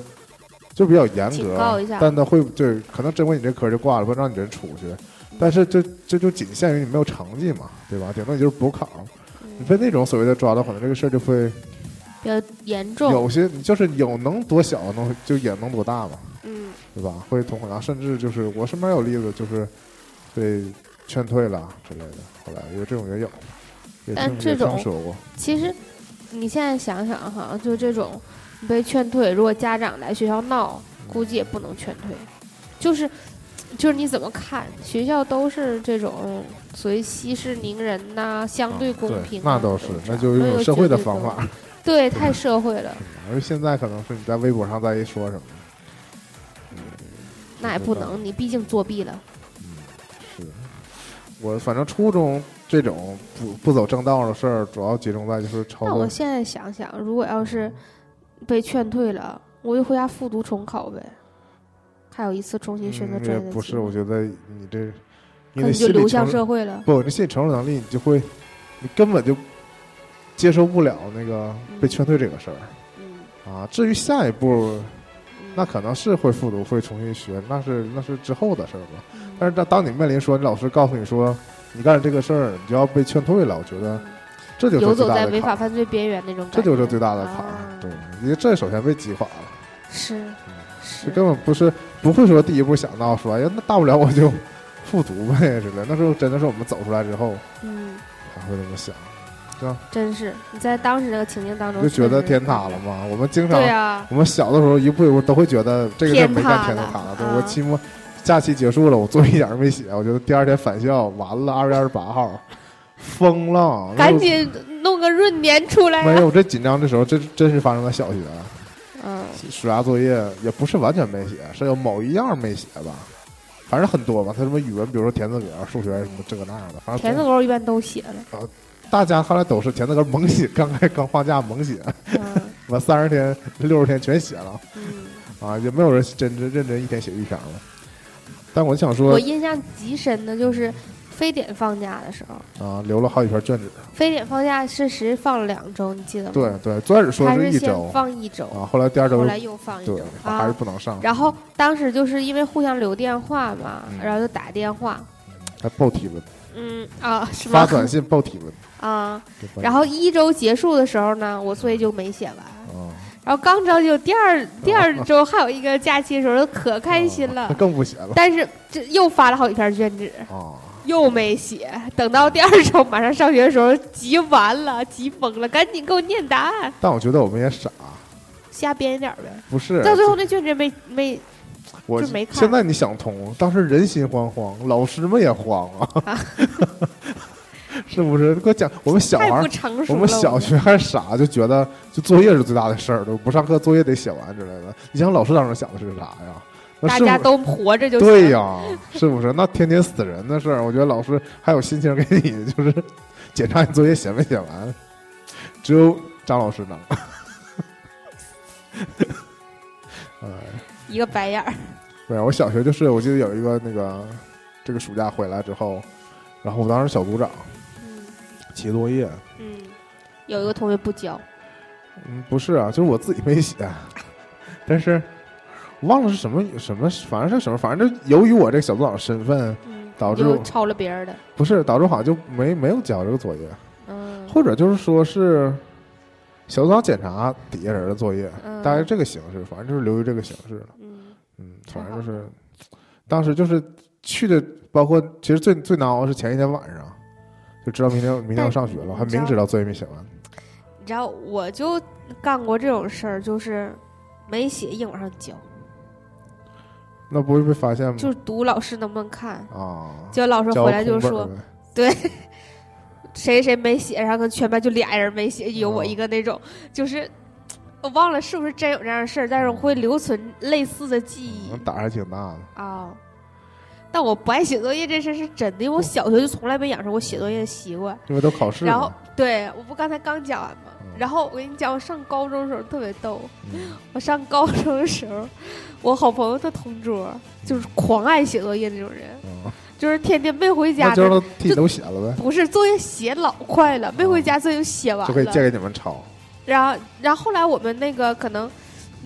就比较严格但他会对可能真为你这科就挂了，不让你人出去。但是这这就仅限于你没有成绩嘛，对吧？顶多你就是补考。你被那种所谓的抓到，可能这个事儿就会比较严重，有些就是有能多小能就也能多大嘛，嗯，对吧？会同混淆，甚至就是我身边有例子，就是被劝退了之类的。后来有这种也有，但这种说过。其实你现在想想哈，就这种被劝退，如果家长来学校闹，估计也不能劝退，就是就是你怎么看？学校都是这种所谓息事宁人呐、相对公平、啊那倒是，那就是一种社会的方法。对，太社会了，而现在可能是你在微博上再一说什么，那也不能，你毕竟作弊了。嗯是我反正初中这种不不走正道的事儿，主要集中在就是。那我现在想想，如果要是被劝退了，我就回家复读重考呗，还有一次重新选择嗯专业不是，我觉得你这你可能的心理就流向社会了。不，你心理承受能力，你就会你根本就接受不了那个被劝退这个事儿嗯，啊。至于下一步，嗯那可能是会复读，会重新学，那是那是之后的事儿吧。嗯但是当当你面临说，你老师告诉你说你干这个事儿，你就要被劝退了，我觉得这就是游最走在违法犯罪边缘那种感觉，这就是最大的坎啊儿。对，因为这首先被击垮了。是这是，根本不是不会说第一步想到说，哎呀，那大不了我就 复读呗之类的。那时候真的是我们走出来之后嗯，才会这么想，真是你在当时那个情境当中就觉得天塌了嘛。我们经常对啊，我们小的时候一步一步都会觉得这个事儿没干天天塌了。对啊我期末假期结束了，我作业一点儿没写，我觉得第二天返校完了，二月二十八号疯了，赶紧弄个闰年出来呀。没有这紧张的时候，这真是发生在小学。嗯，暑假作业也不是完全没写，是有某一样没写吧，反正很多吧。他什么语文，比如说填字格、数学什么这个那样的，反正田字总沟一般都写了。大家后来都是填那个猛写，刚开刚放假猛写，嗯 完三十天、六十天全写了嗯，啊，也没有人真真认真一天写一篇了。但我想说我，印象极深的就是非典放假的时候，啊，留了好几篇卷子。非典放假是实放了两周，你记得吗？对对，最开始说他是一周放一周，啊，后来第二周后来又放一周啊还是啊。不能上，然后当时就是因为互相留电话嘛，嗯然后就打电话，还报体温，嗯啊，是吗发？短信报体温。啊，然后一周结束的时候呢，我作业就没写完。啊，然后刚着就第二第二周还有一个假期的时候，就可开心了。更不写了但是这又发了好几篇卷子，啊。又没写。等到第二周马上上学的时候，急完了，急疯了，赶紧给我念答案，但我觉得我们也傻，瞎编一点呗。不是？到最后那卷子没没我就没看现在你想通，当时人心惶惶，老师们也慌啊，是不是？给我讲，我们小孩。我们小学还傻，就觉得就作业是最大的事儿，都不上课，作业得写完之类的。你想老师当时想的是啥呀？那是是大家都活着就。对呀，是不是？那天天死人的事儿，我觉得老师还有心情给你就是检查你作业写没写完，只有张老师能。哎，一个白眼儿。对，我小学就是，我记得有一个那个这个暑假回来之后，然后我当时小组长嗯写作业，嗯，有一个同学不交，嗯，不是啊，就是我自己没写，但是忘了是什么什么，反正是什么，反正就由于我这个小组长身份，嗯，导致我抄了别人的。不是导致好像就没没有交这个作业，嗯，或者就是说是小组长检查底下人的作业，嗯。大概这个形式，反正就是流于这个形式了。嗯。嗯，反正就是当时就是去的，包括其实最最难熬的是前一天晚上，就知道明天明天要上学了，还明知道作业没写完。你知道，我就干过这种事儿，就是没写硬往上交，那不会被发现吗？就是赌老师能不能看。啊，结果老师回来就说对 谁谁没写，然后跟全班就俩人没写，有我哦一个那种，就是我忘了是不是真有这样的事儿，但是我会留存类似的记忆那胆儿还挺大的。啊。但我不爱写作业这事是真的，因为我小学就从来没养成过写作业的习惯。因为都考试然后，对，我不刚才刚讲完吗？嗯然后我跟你讲，我上高中的时候特别逗。嗯我上高中的时候，我好朋友他同桌就是狂爱写作业那种人，嗯，就是天天没回家那就是替都写了呗，不是作业写老快了，没回家作业就写完就可以借了。给你们抄。然后，然后后来我们那个可能。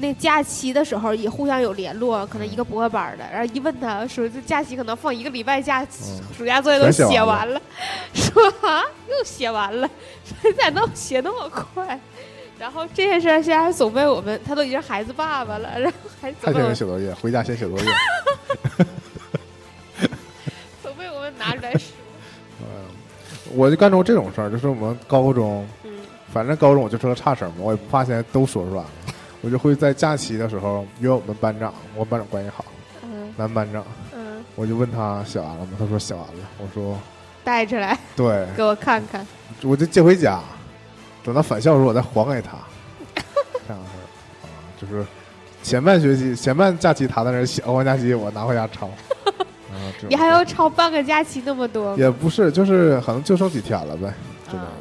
那假期的时候也互相有联络，可能一个补课班的，然后一问他说这假期可能放一个礼拜假，嗯。暑假作业都写写完完了，说啊又写完了，说你咋能写那么快？然后这件事儿现在还总被我们，他都已经孩子爸爸了，然后还总还天被我天写作业，回家先写作业。总被我们拿出来说。嗯，我就干过这种事儿，就是我们高中，嗯。反正高中我就是个差生嘛，我也不怕现在都说出来了，我就会在假期的时候约我们班长，我班长关系好，嗯男班长，嗯，我就问他写完了吗？他说写完了。我说带出来对，给我看看。我就借回家，等到返校的时候我再还给他。这样式儿啊，就是前半学期前半假期他在那儿写，后半假期我拿回家抄。啊，你还要抄半个假期那么多？也不是，就是可能就剩几天了呗，之类的。啊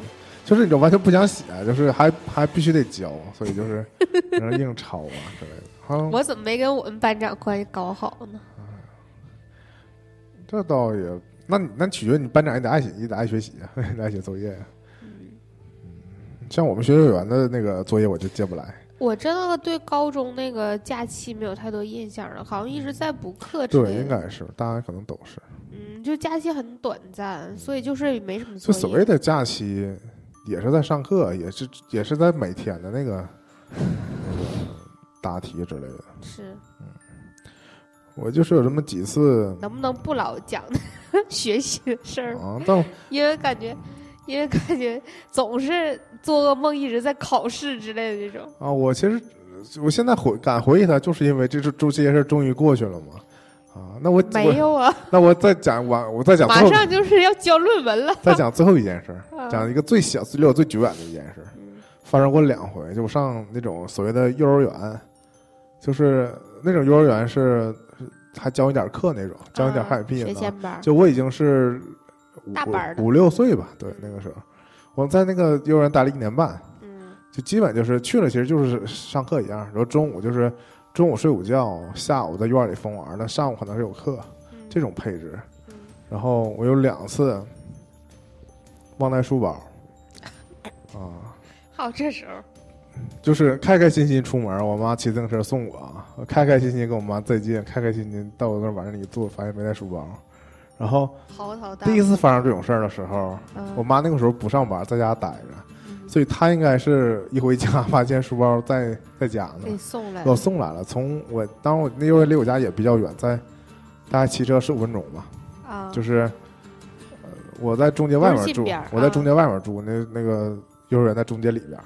就是你就完全不想写，就是还还必须得交，所以就是 然后硬抄啊之类的。好，我怎么没跟我们班长关系搞好呢？这倒也，那你那取决于你班长也得爱写，也得爱学习 得爱写作业。嗯，像我们学校员的那个作业，我就接不来。我真的对高中那个假期没有太多印象了，好像一直在补课之对。应该是，大家可能都是。嗯，就假期很短暂，所以就是没什么作业。就所谓的假期，也是在上课，也是也是在每天的那个那个答题之类的。是我就是有这么几次能不能不老讲学习的事儿？啊，但因为感觉，因为感觉总是做噩梦，一直在考试之类的这种。啊，我其实我现在回敢回忆它，就是因为这这这些事儿终于过去了嘛。啊，那我没有啊，那我再讲完，我再讲最马上就是要交论文了。再讲最后一件事讲一个最小离我最久远的一件事发生过两回。就我上那种所谓的幼儿园，就是那种幼儿园是还教一点课那种，教一点儿汉语拼音学。前班，就我已经是五五六岁吧，对，那个时候我在那个幼儿园待了一年半，嗯就基本就是去了，其实就是上课一样。然后中午就是中午睡午觉，下午在院里疯玩儿的，上午可能是有课嗯这种配置。嗯然后我有两次忘带书包，啊，好，这时候就是开开心心出门，我妈骑自行车送我，我开开心心跟我妈再见，开开心心到我那儿往那里一坐，发现没带书包。然后第一次发生这种事儿的时候，嗯我妈那个时候不上班，在家待着，嗯所以他应该是一回家发现书包在在家给呢，送来给我送来了。从我当时我那幼儿园离我家也比较远，在大概骑车十五分钟吧。啊，就是，呃，我在中街外面住我在中街外面住，那那个幼儿园在中街里边儿。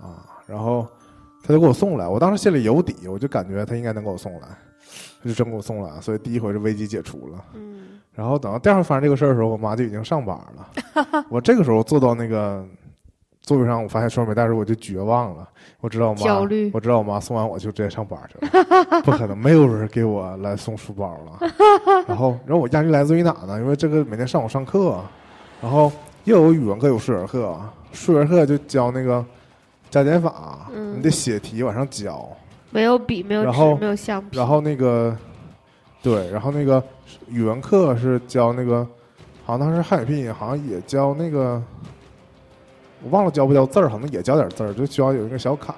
啊，然后他就给我送来，我当时心里有底，我就感觉他应该能给我送来，他就真给我送来，所以第一回是危机解除了。嗯，然后等到第二回发生这个事儿的时候，我妈就已经上班了，我这个时候坐到那个座位上，我发现书包没带的时候，我就绝望了，我知道我妈焦虑我知道我妈送完我就直接上班去了，不可能，没有人给我来送书包了。然后，然后我压力来自于哪呢？因为这个每天上午上课，然后又有语文课，有数学课，数学课就教那个加减法，嗯你得写题往上交。没有笔，没有纸，没有橡皮，然后那个，对，然后那个语文课是教那个，好像当时汉语拼音，好像也教那个，我忘了教不教字儿，好像也教点字儿，就教有一个小楷，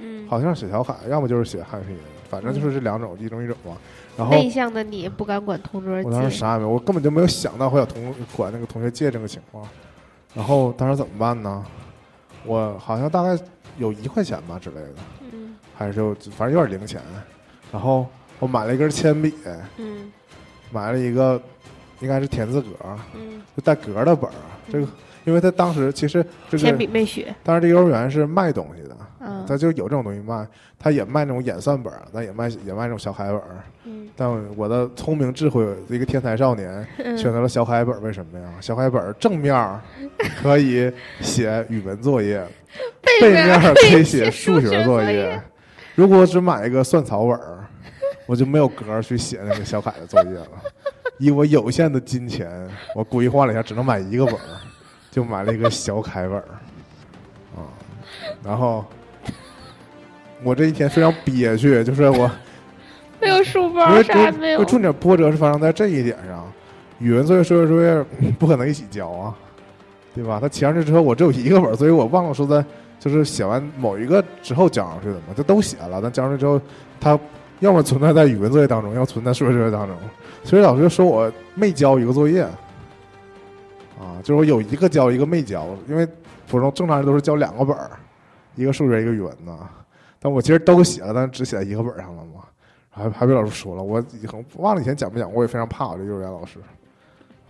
嗯，好像是写小楷，要么就是写汉语拼音，反正就是这两种，一种一种嘛。然后内向的你不敢管同桌我当时，啥也没有，我根本就没有想到会有同管那个同学借这个情况。然后当时怎么办呢？我好像大概有一块钱吧之类的，嗯还是就反正有点零钱。然后我买了一根铅笔，嗯买了一个应该是田字格，嗯，就带格的本儿。这个，因为他当时其实这铅个，笔没学，当时这幼儿园是卖东西的，嗯他就有这种东西卖，他也卖那种演算本儿，他也卖也卖那种小楷本儿。嗯但我的聪明智慧，一个天才少年，嗯选择了小楷本儿，为什么呀？小楷本儿正面儿可以写语文 作业，背面儿可以写数学作业。如果只买一个算草本儿，我就没有格儿去写那个小楷的作业了。以我有限的金钱，我规划了一下，只能买一个本儿，就买了一个小楷本儿啊。然后我这一天非常憋屈，就是我。没有书因包，为啥也没有重点波折是发生在这一点上，语文作业、数学作业不可能一起交啊，对吧？他提上去之后，我只有一个本儿，所以我忘了说在就是写完某一个之后交上去的嘛，这都写了，但交上去之后，他要么存在在语文作业当中，要么存在数学作业当中，所以老师就说我没交一个作业，啊，就是我有一个交一个没交，因为普通正常人都是交两个本儿，一个数学一个语文呢，但我其实都写了，但是只写在一个本儿上了嘛。还还被老师说了，我以后忘了以前讲没讲过，我也非常怕我这幼儿园老师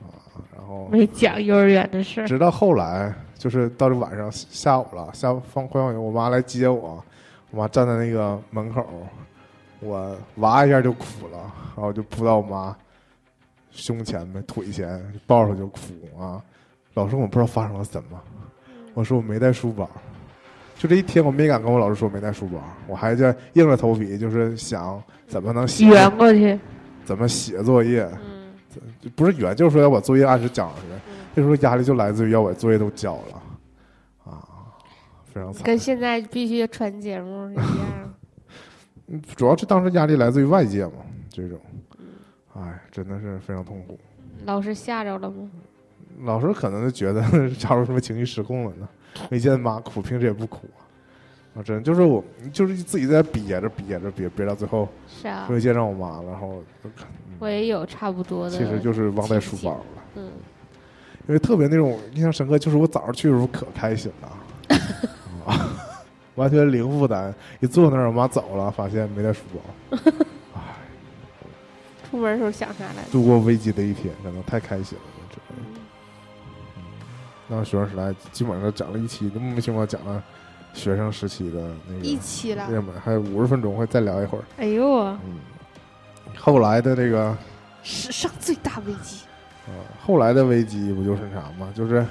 啊。然后没讲幼儿园的事儿，直到后来，就是到这晚上下午了，下午放快放学，我妈来接我，我妈站在那个门口，我哇一下就哭了，然后就扑到我妈胸前呗，腿前抱着就哭啊。老师，我不知道发生了什么，我说我没带书包。就这一天，我没敢跟我老师说没带书包，我还在硬着头皮，就是想怎么能写，圆过去，怎么写作业，嗯不是圆，就是说要把作业按时交上去。嗯，这时候压力就来自于要把作业都交了，啊，非常惨。跟现在必须传节目一样，嗯主要是当时压力来自于外界嘛，这种，嗯哎，真的是非常痛苦。老师吓着了吗？老师可能就觉得 假如什么情绪失控了呢，没见妈哭，平时也不哭啊。啊，真就是我，就是自己在憋着憋着憋憋到最后，是啊终，于见着我妈了，然后我也有差不多的，其实就是忘带书包了。嗯，因为特别那种印象深刻，就是我早上去的时候可开心了，啊，完全零负担。一坐那儿，我妈走了，发现没带书包，唉，出门的时候想啥来着？度过危机的一天，真的太开心了，那学生时代基本上讲了一期，就莫名其妙讲了学生时期的那个一期了，热门，还有五十分钟，会再聊一会儿。哎呦啊，嗯，后来的那个史上最大危机，呃，后来的危机不就是啥吗？就是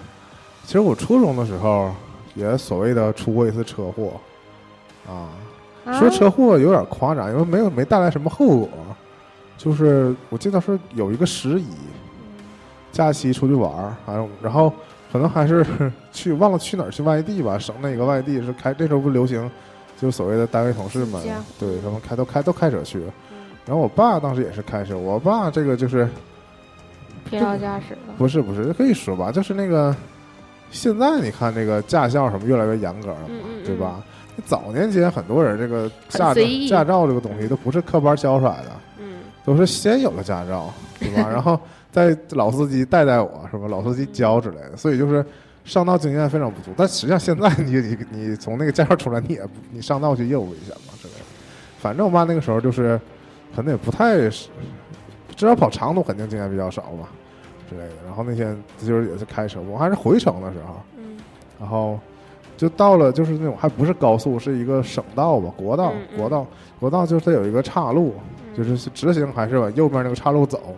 其实我初中的时候也所谓的出过一次车祸，啊，啊说车祸有点夸张，因为没有没带来什么后果，就是我记得是有一个十一假期出去玩儿，还有然后可能还是 去忘了去哪儿去外地吧，省哪个外地是开这时候不流行，就所谓的单位同事们，对他们开都开都开车去，嗯然后我爸当时也是开车，我爸这个就是疲劳驾驶了。不是不是，可以说吧，就是那个现在你看这个驾校什么越来越严格了嘛，嗯嗯嗯对吧？早年间很多人这个驾照驾照这个东西都不是科班教出来的，嗯都是先有了驾照，对吧？然后再老司机带带我，是吧？老司机教之类的，所以就是上道经验非常不足。但实际上现在你你你从那个驾校出来，你也不你上道去业务危险嘛之类的。反正我爸那个时候就是可能也不太，至少跑长途肯定经验比较少吧之类的。然后那天就是也是开车，我还是回程的时候，嗯然后就到了，就是那种还不是高速，是一个省道吧，国道国道，国道就是它有一个岔路，嗯就是是直行还是往右边那个岔路走。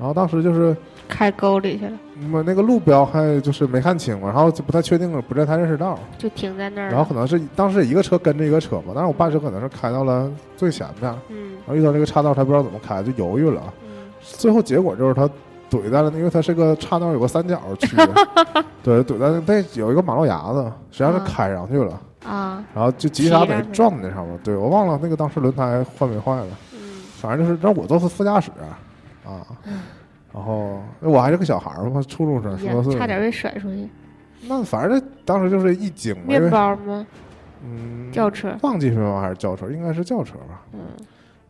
嗯，然后当时就是开沟里去了，我那个路标还就是没看清嘛，然后就不太确定了，不是太认识道。就停在那儿。然后可能是当时一个车跟着一个车嘛，但是我爸车可能是开到了最前面，嗯。然后遇到这个岔道，他不知道怎么开，就犹豫了。嗯。最后结果就是他怼在了，因为他是个岔道，有个三角区，对，怼在那那有一个马路牙子，实际上是啊。开上去了。啊。然后就急刹得骑上去撞。在那上面。对我忘了那个当时轮胎坏没坏了，嗯。反正就是让我坐是副驾驶啊，然后我还是个小孩儿嘛，初中生，十多岁，差点被甩出去。那反正当时就是一惊面包吗？嗯，轿车。忘记是面包还是轿车，应该是轿车吧。嗯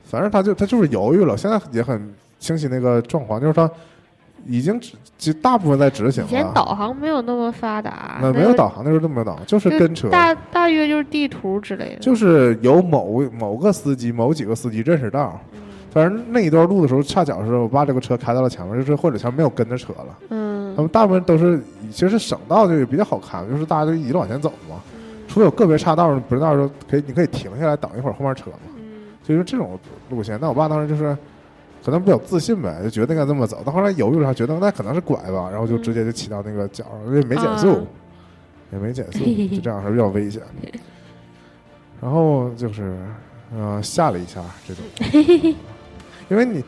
反正他就他就是犹豫了，现在也很清晰那个状况，就是他已经只就大部分在执行以前。导航没有那么发达，那没有导航，那时候都没有导航，就是跟车，大大约就是地图之类的。就是有某某个司机、某几个司机认识道，嗯反正那一段路的时候，恰巧是我爸这个车开到了前面，就是或者前面没有跟着车了。嗯他们大部分都是，其实省道就也比较好看，就是大家就一路往前走嘛。除非有个别岔道不知道的时候，可以你可以停下来等一会儿后面车嘛。嗯就是这种路线。那我爸当时就是可能比较自信呗，就觉得应该这么走。但后来犹豫了，下觉得那可能是拐吧，然后就直接就骑到那个角上，因为没减速，啊也没减速，就这样是比较危险。然后就是，呃，吓了一下这种，因为你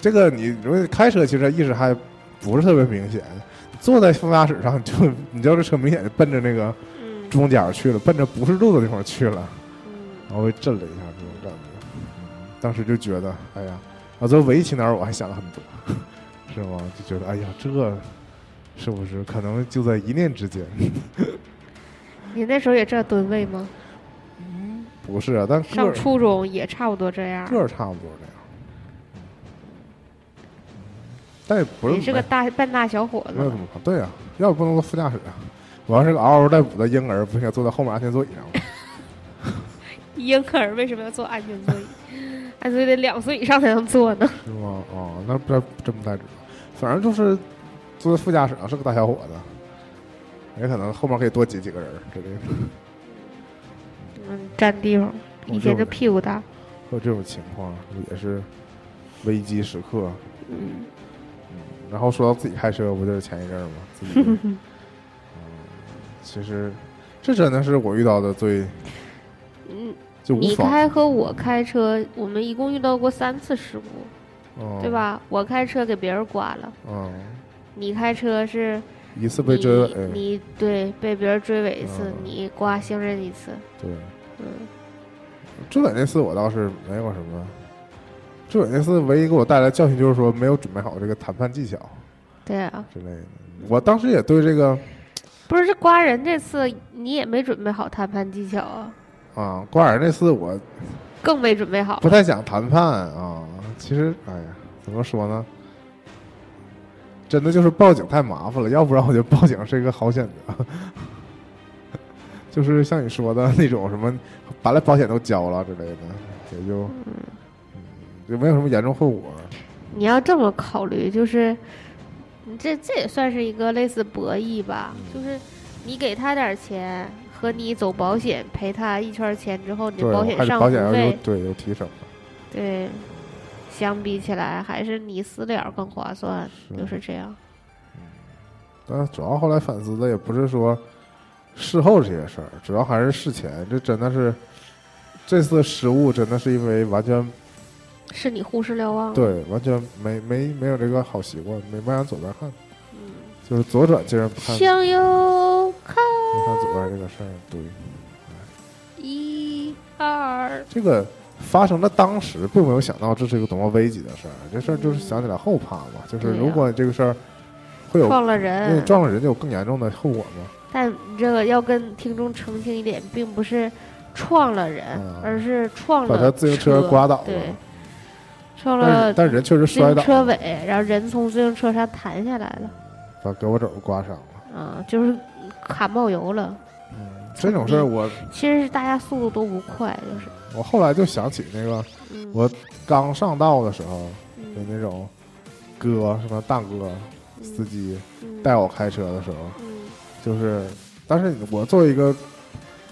这个你如果开车，其实意识还不是特别明显。坐在副驾驶上，就 你知道这车明显就奔着那个嗯中间去了，奔着不是路的地方去了。嗯然后被震了一下，这种感觉。嗯当时就觉得，哎呀，啊，作为围棋那儿我还想了很多，是吗？就觉得，哎呀，这是不是可能就在一念之间？你那时候也这吨位吗？嗯不是啊，但个上初中也差不多这样。个儿差不多这样，但也不是你是个大半大小伙子没有怎么看，对啊、要不不能坐副驾驶啊。我要是个嗷嗷待哺的婴儿，不应该坐在后面安全座椅上吗？婴儿为什么要坐安全座椅？安全座椅得两岁以上才能坐呢。是吗？哦，那不真不太知道。反正就是坐在副驾驶上是个大小伙子，也可能后面可以多挤几个人儿之类的。嗯，占地方，我以前就这屁股大。有这种情况也是危机时刻。嗯，然后说到自己开车，不就是前一阵儿吗？自己，嗯，其实这真的是我遇到的最嗯，就，你开和我开车，我们一共遇到过三次事故，嗯、对？吧？我开车给别人刮了，嗯，你开车是一次被追尾，你你对被别人追尾一次，嗯你刮行人一次。对，嗯，追尾那次我倒是没有什么。追尾那次唯一给我带来教训就是说没有准备好这个谈判技巧对啊，之类的。我当时也对这个不是这瓜人这次你也没准备好谈判技巧啊，啊，瓜人那次我更没准备好不。太想谈判啊。其实，哎呀，怎么说呢？真的就是报警太麻烦了，要不然我觉得报警是一个好选择。就是像你说的那种什么，把那保险都交了之类的，也就嗯，就没有什么严重后果。你要这么考虑，就是你这这也算是一个类似博弈吧，就是你给他点儿钱，和你走保险赔他一圈儿钱之后，你，的保险保险要有费，对有提成。对，相比起来还是你私了更划算，是就是这样。但主要后来反思的也不是说事后这些事儿，主要还是事前。这真的是这次失误，真的是因为完全是你忽视瞭望。对，完全没没没有这个好习惯，没慢慢左边看，嗯，就是左转竟然不看。向右看，你看左边这个事儿。对，一二，这个发生的当时并没有想到这是一个多么危急的事儿，这事儿就是想起来后怕嘛，就是如果这个事儿会有撞了因为人，撞了人就有更严重的后果嘛。但你这个要跟听众澄清一点，并不是撞了人，嗯而是撞了把他自行车刮倒了对，撞了是但人确实摔倒了，车尾，然后人从自行车上弹下来了，把胳膊肘刮伤了。啊，就是卡冒油了。嗯，这种事儿我其实是大家速度都不快，就是，我后来就想起那个嗯，我刚上道的时候有嗯那种哥什么大哥嗯司机嗯带我开车的时候，嗯就是，但是我作为一个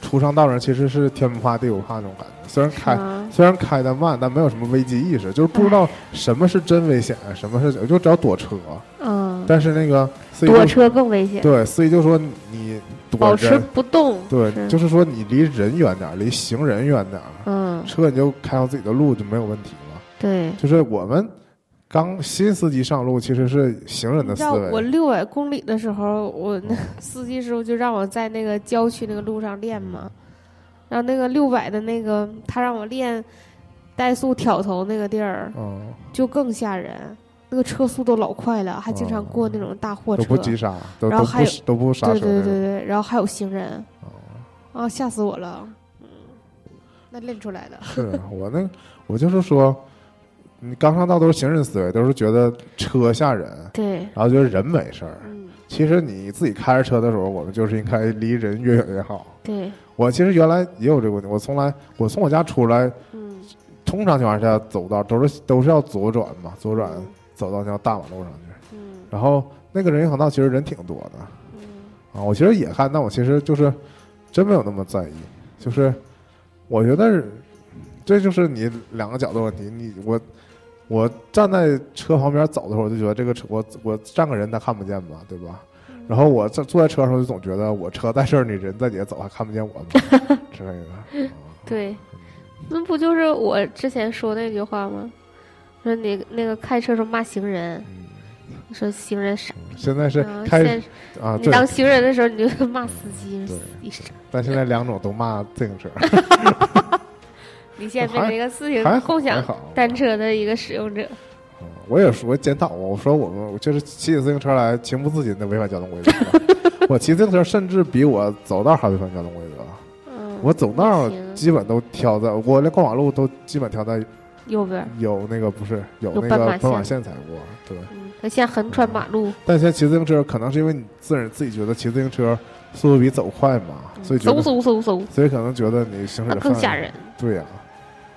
初上道人，其实是天不怕地不怕那种感觉。虽然开啊虽然开的慢，但没有什么危机意识，就是不知道什么是真危险，什么是就只要躲车。嗯，但是那个司机躲车更危险，对司机就说你躲保持，不动，对，就是说你离人远点儿，离行人远点儿，嗯，车你就开上自己的路就没有问题了。对。就是我们刚新司机上路，其实是行人的思维我。六百公里的时候，我那司机师傅就让我在那个郊区那个路上练嘛，然后那个六百的那个他让我练怠速挑头那个地儿，嗯，就更吓人，那个车速都老快了，还经常过那种大货车，都不急刹，然后还有不都不刹对。对对对，然后还有行人，哦啊，吓死我了，嗯，那练出来的，是我那我就是说，你刚上道都是行人思维，都是觉得车吓人，对，然后觉得人没事儿。嗯，其实你自己开着车的时候，我们就是应该离人越远越好。对，我其实原来也有这个问题，我从来我从我家出来，嗯，通常情况下走道都是都是要左转嘛，左转嗯走到那条大马路上去。嗯。然后那个人行横道其实人挺多的。嗯。啊，我其实也看，但我其实就是真没有那么在意，就是我觉得这就是你两个角度问题，你我我站在车旁边走的时候，我就觉得这个车我我站个人他看不见吧，对吧？然后我在坐在车上时候，就总觉得我车在这儿，你人在底下走还看不见我吗 之类的。啊 对，那不就是我之前说那句话吗？说你那个开车时候骂行人，嗯，说行人傻，现在是嗯开现啊，你当行人的时候，你就骂司机。但现在两种都骂自行车，你现在变成一个自行还共享。单车的一个使用者。嗯我也说检讨过，我说我们就是骑起自行车来情不自禁的违反交通规则。我骑自行车甚至比我走道还违反交通规则。嗯，我走道基本都挑在，我连过马路都基本挑在右边，有那个不是有有那个斑马线才过。对，嗯，他现在横穿马路，但现在骑自行车可能是因为你自人自己觉得骑自行车速度比走快嘛，所以觉嗖嗖嗖嗖，所以可能觉得你行驶的。更吓人，对呀、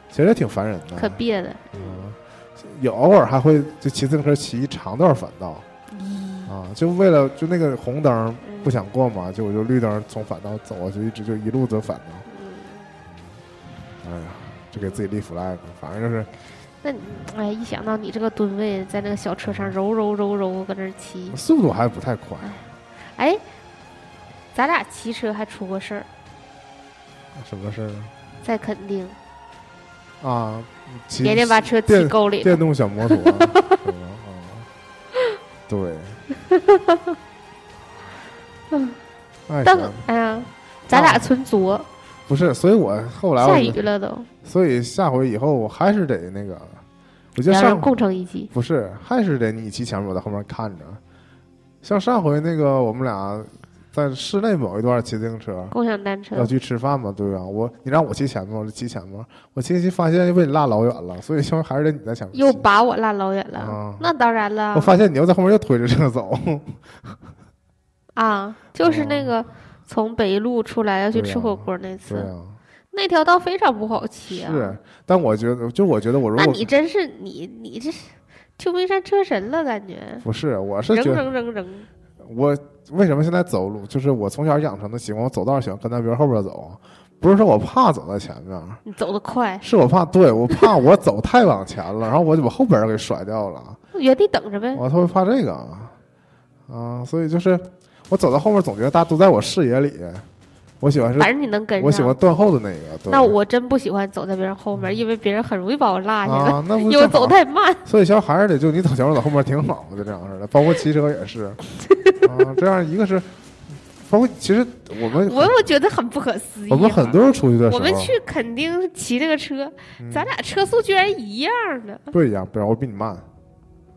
其实也挺烦人的。可别的。嗯，有偶尔还会就骑自行车骑一长段反道，啊，就为了就那个红灯嗯不想过嘛，就我就绿灯从反道走过去，一直就一路走反道。嗯哎呀，就给自己立 flag，反正就是那你哎，一想到你这个吨位在那个小车上揉揉揉揉搁那骑，速度还不太快。哎，咱俩骑车还出过事儿，什么事儿在垦丁，啊？骑年年把车骑电沟里了电。动小摩托，对。哎，但哎呀，咱俩纯作，不是，所以我后来下雨了都，所以下回以后我还是得那个，我觉得上共乘一机。不是，还是得你骑前面，我在后面看着。像上回那个，我们俩在室内某一段骑自行车，共享单车要，去吃饭嘛，对吧？我你让我骑前面，我就骑前面。我骑骑发现又被你落老远了，所以现在还是得你在前面。又把我落老远了。啊那当然了我发现你又在后面又推着车走，啊，就是那个从北路出来要去吃火锅那次，对啊，那条道非常不好骑啊。是。但我觉得，就我觉得我如那果你真是你你这是秋名山车神了，感觉不是，我是扔扔扔扔。我为什么现在走路，就是我从小养成的习惯，我走道喜欢跟在别人后边走，不是说我怕走在前面，你走得快，是我怕，对我怕我走太往前了，然后我就把后边人给甩掉了，原地等着呗。我特别怕这个啊，所以就是我走到后面总觉得大家都在我视野里，我喜欢是反正你能跟上。我喜欢断后的那个，对那我真不喜欢走在别人后面，因为别人很容易把我落下了，啊，那不因为走太慢。所以小孩儿得就你走前面，我走后面挺好的，这样似的，包括骑车也是 啊，这样一个是包括其实我们我我觉得很不可思议。我们很多人出去的时候，我们去肯定骑这个车，嗯咱俩车速居然一样的不一样，不然我比你慢，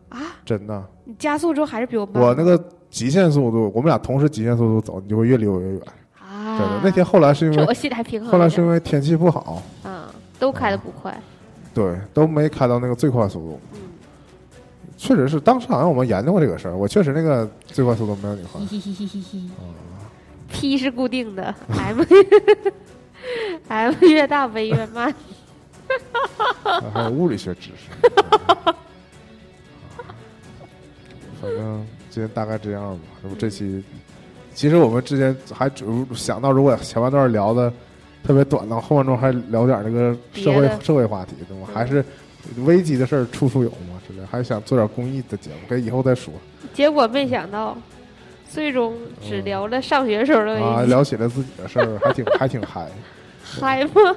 啊！真的。你加速之后还是比我慢。我那个极限速度，我们俩同时极限速度走，你就会越离我越远。啊，真的，那天后来是因为我心里还平衡后来。是因为天气不好，嗯，都开的不快。对，都没开到那个最快速度。嗯，确实是，当时好像我们研究过这个事儿，我确实那个最快速度没有你快 P 是固定的，M M 越大 V 越慢。还有物理学知识。反正今天大概这样吧。这不这期，其实我们之前还主想到，如果前半段聊的特别短的话，后半段还聊点那个社会社会话题，对吗？嗯还是危机的事儿处处有嘛之类，还想做点公益的节目，给以以后再说结果没想到，最终只聊了上学时候的啊。聊起了自己的事儿，还挺 还挺嗨。嗨吗？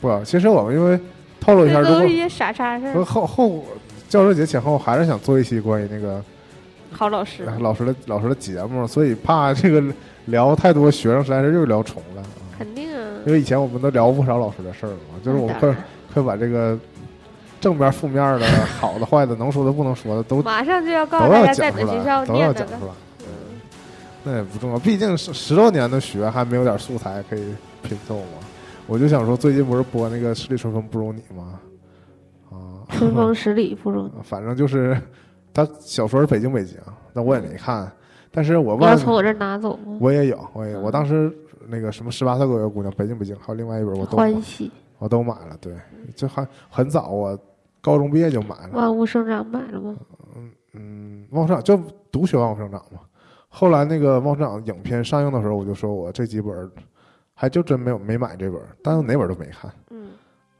不，其实我们因为透露一下，都是一些傻叉事不儿。后后教师节前后，还是想做一期关于那个。好老师，老师的老师的节目，所以怕这个聊太多学生实在是又聊重了啊。肯定啊。因为以前我们都聊不少老师的事儿嘛，就是我们快那当然快把这个正面、负面的、好的、坏的、能说的、不能说的都马上就要告都诉大要讲出家在哪学校来，都要讲出。来。那也不重要，毕竟十十多年的学还没有点素材可以拼凑嘛。我就想说，最近不是播那个《十里春风不如你》吗？啊，春风 十里不如你。反正就是他小说是北京北京，那我也没看，但是我问你要从我这儿拿走吗？我也有，我也有嗯我当时那个什么十八岁左右姑娘，北京北京，还有另外一本我都买欢喜，我都买了，对，就还很早，我高中毕业就买了，万物生长买了吗？嗯，旺生长就读学万物生长嘛。后来那个旺生长影片上映的时候，我就说我这几本还就真没有没买这本，但是哪本都没看嗯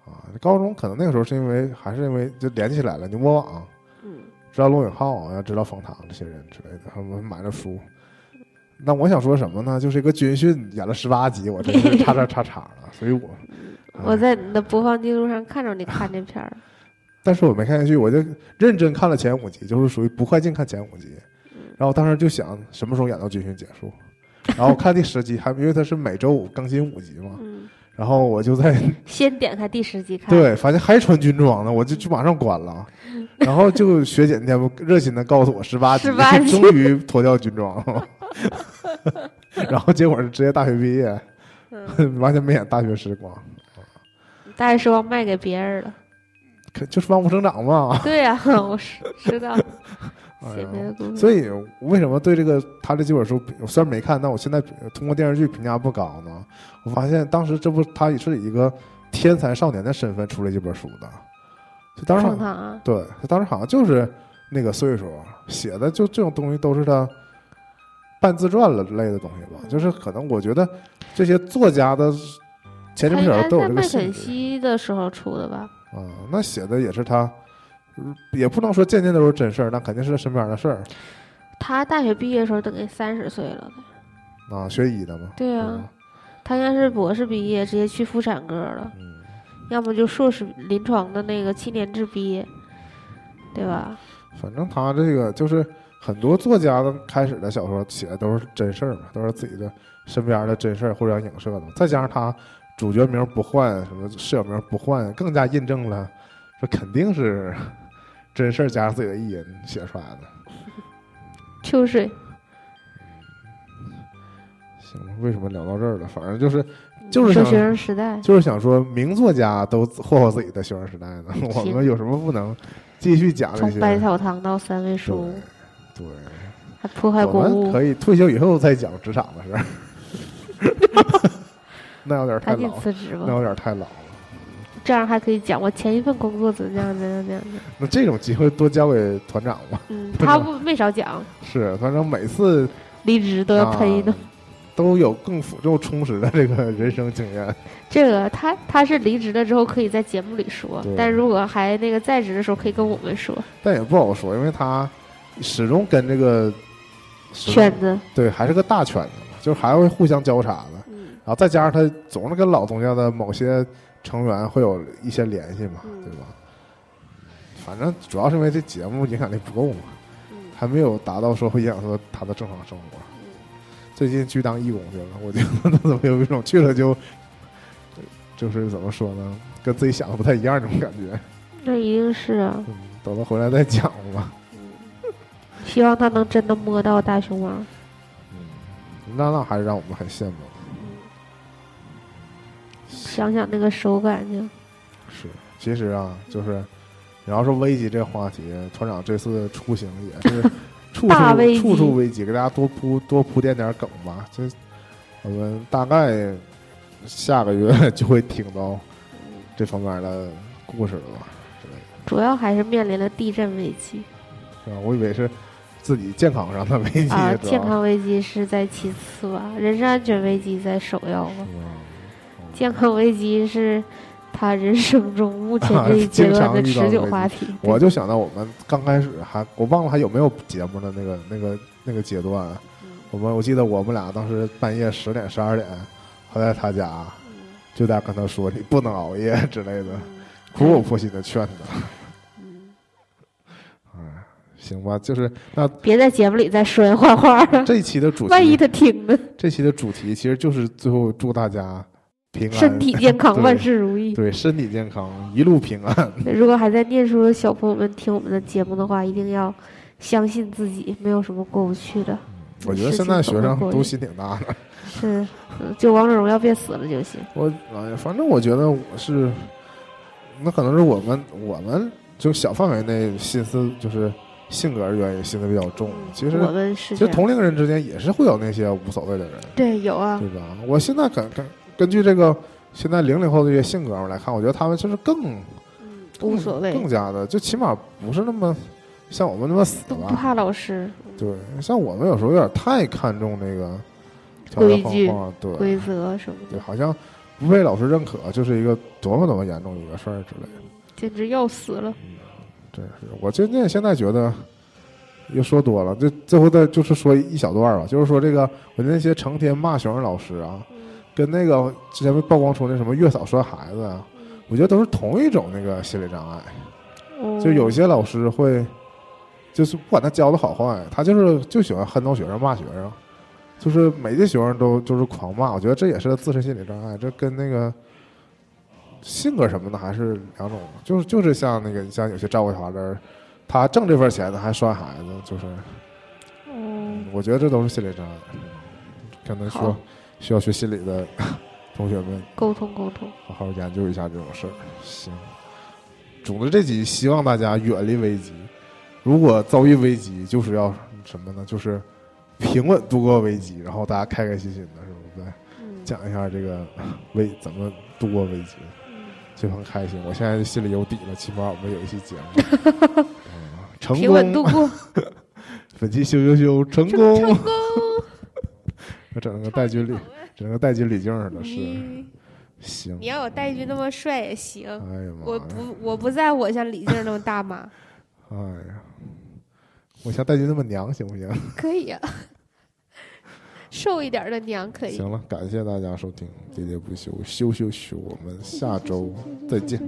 啊。高中可能那个时候是因为还是因为就连起来了，牛魔网嗯，知道罗永浩啊，知道冯唐这些人之类的，他们买了书。那我想说什么呢？就是一个军训演了十八集，我真是叉叉叉叉了。所以我，我在你的播放记录上看着你看这片儿。但是我没看下去，我就认真看了前五集，就是属于不快进看前五集。然后当时就想什么时候演到军训结束，然后看第十集，还因为它是每周五更新五集嘛，嗯，然后我就在 先点开第十集看。，对发现还穿军装呢，我就就马上关了。然后就学姐那天热心的告诉我十八集，18集终于脱掉军装了。然后结果是直接大学毕业，嗯，完全没演大学时光，大学时光卖给别人了。可就是万物生长嘛。对呀、我是知道。哎写别的呀，故事。所以为什么对这个他这几本书，我虽然没看，但我现在通过电视剧评价不高呢？我发现当时这不他也是以一个天才少年的身份出了这本书的，就当时好正常啊，对他当时好像就是那个岁数写的，就这种东西都是他半自传了类的东西吧。就是可能我觉得这些作家的前几本小说都有这个在麦肯锡的时候出的吧？啊、那写的也是他。嗯也不能说件件都是真事儿，那肯定是他身边的事儿他大学毕业的时候等于三十岁了。啊，学医的嘛。对啊嗯他应该是博士毕业直接去妇产科了，嗯，要么就硕士临床的那个七年制毕业，对吧？反正他这个就是很多作家的开始的小说写的都是真事儿嘛，都是自己的身边的真事儿或者影射的。再加上他主角名不换，什么室友名不换，更加印证了这肯定是真事儿加上自己的意淫写出来的。秋水行了，为什么聊到这儿了？反正就是就是说学生时代，就是想说，名作家都霍霍自己的学生时代呢，我们有什么不能继续讲这从？百草堂到三味书屋，对。还迫害我公务，可以退休以后再讲职场的事儿，那有点太老了，辞职吧那。有点太老了。这样还可以讲我前一份工作怎么样怎么样怎么样。那这种机会多交给团长吧。嗯，他不没少讲，是，团长每次离职都要喷一顿啊。都有更富更充实的这个人生经验。这个他他是离职了之后可以在节目里说，但如果还那个在职的时候可以跟我们说但也不好说，因为他始终跟这个圈子。对还是个大圈子嘛，就是还会互相交叉的。嗯然后再加上他总是跟老东家的某些成员会有一些联系嘛，嗯对吧？反正主要是因为这节目影响力不够嘛，嗯还没有达到说会影响到他的正常生活。最近去当义工去了，我觉得 怎么有一种去了就就是怎么说呢，跟自己想的不太一样那种感觉。那一定是啊，嗯，等他回来再讲吧。希望他能真的摸到大熊猫。嗯，那那还是让我们很羡慕。想想那个手感就。是，其实啊，就是你要说危机这话题，团长这次出行也是 处大危处处处危机，给大家多铺多铺垫点梗吧。这我们大概下个月就会听到这方面的故事了吧之类的，主要还是面临了地震危机啊？我以为是自己健康上的危机，啊，健康危机是在其次吧，人身安全危机在首要吧健康危机是他人生中目前啊这一阶段的持久话题。我就想到我们刚开始还我忘了还有没有节目的那个那个那个阶段，我们我记得我们俩当时半夜十点十二点还在他家，就在跟他说你不能熬夜之类的，苦口婆心的劝他。哎，行吧，就是那别在节目里再说人坏话。了，这一期的主题，万一他听呢？这期的主题其实就是最后祝大家平安，身体健康，万事 如意。对身体健康，一路平安。如果还在念书的小朋友们听我们的节目的话，一定要相信自己，没有什么过不去的。我觉得现在学生都心挺大的。是，嗯就王者荣耀别死了就行。我哎呀，反正我觉得我是，那可能是我们我们就小范围内心思就是性格原因心思比较重。其实我们是其实同龄人之间也是会有那些无所谓的人，对有啊对，吧？我现在根根根据这个现在零零后的这些性格来看，我觉得他们就是更嗯无所谓，更加的，就起码不是那么像我们那么死吧。不怕老师对，像我们有时候有点太看重那个规矩规则什么对，的，好像不被老师认可就是一个多么多么严重的一个事儿之类的。简直要死了。真是，我渐渐现在觉得又说多了，就最后再就是说一小段吧，就是说这个我那些成天骂学生老师啊，跟那个之前被曝光出那什么月嫂摔孩子啊，我觉得都是同一种那个心理障碍。哦就有些老师会，就是不管他教的好坏，他就是就喜欢恨弄学生骂学生，就是每个学生都就是狂骂。我觉得这也是个自身心理障碍，这跟那个性格什么的还是两种。就是就是像那个像有些照顾小孩的，他挣这份钱呢还摔孩子，就是嗯，我觉得这都是心理障碍。可能说好需要学心理的 同学们沟通沟通，好好研究一下这种事儿。行，总之这集希望大家远离危机。如果遭遇危机，就是要什么呢？就是平稳度过危机，然后大家开开心心的，是不是？再嗯，讲一下这个危怎么度过危机，就很开心。我现在心里有底了，起码我们有一期节目，嗯成平稳度功。过，本期羞羞羞成成功，功。我整了个戴军旅，整了个戴军旅镜似的，是行你。要我戴军那么帅也行，哎呀妈呀！我不我不在乎我像李静那么大妈，哎呀，我像戴军那么娘行不行？可以呀、瘦一点的娘可以。行了，感谢大家收听《喋喋不休》，羞羞羞，我们下周再见。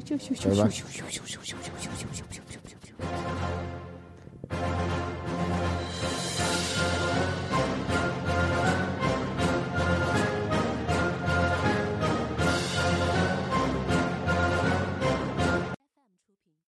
拜拜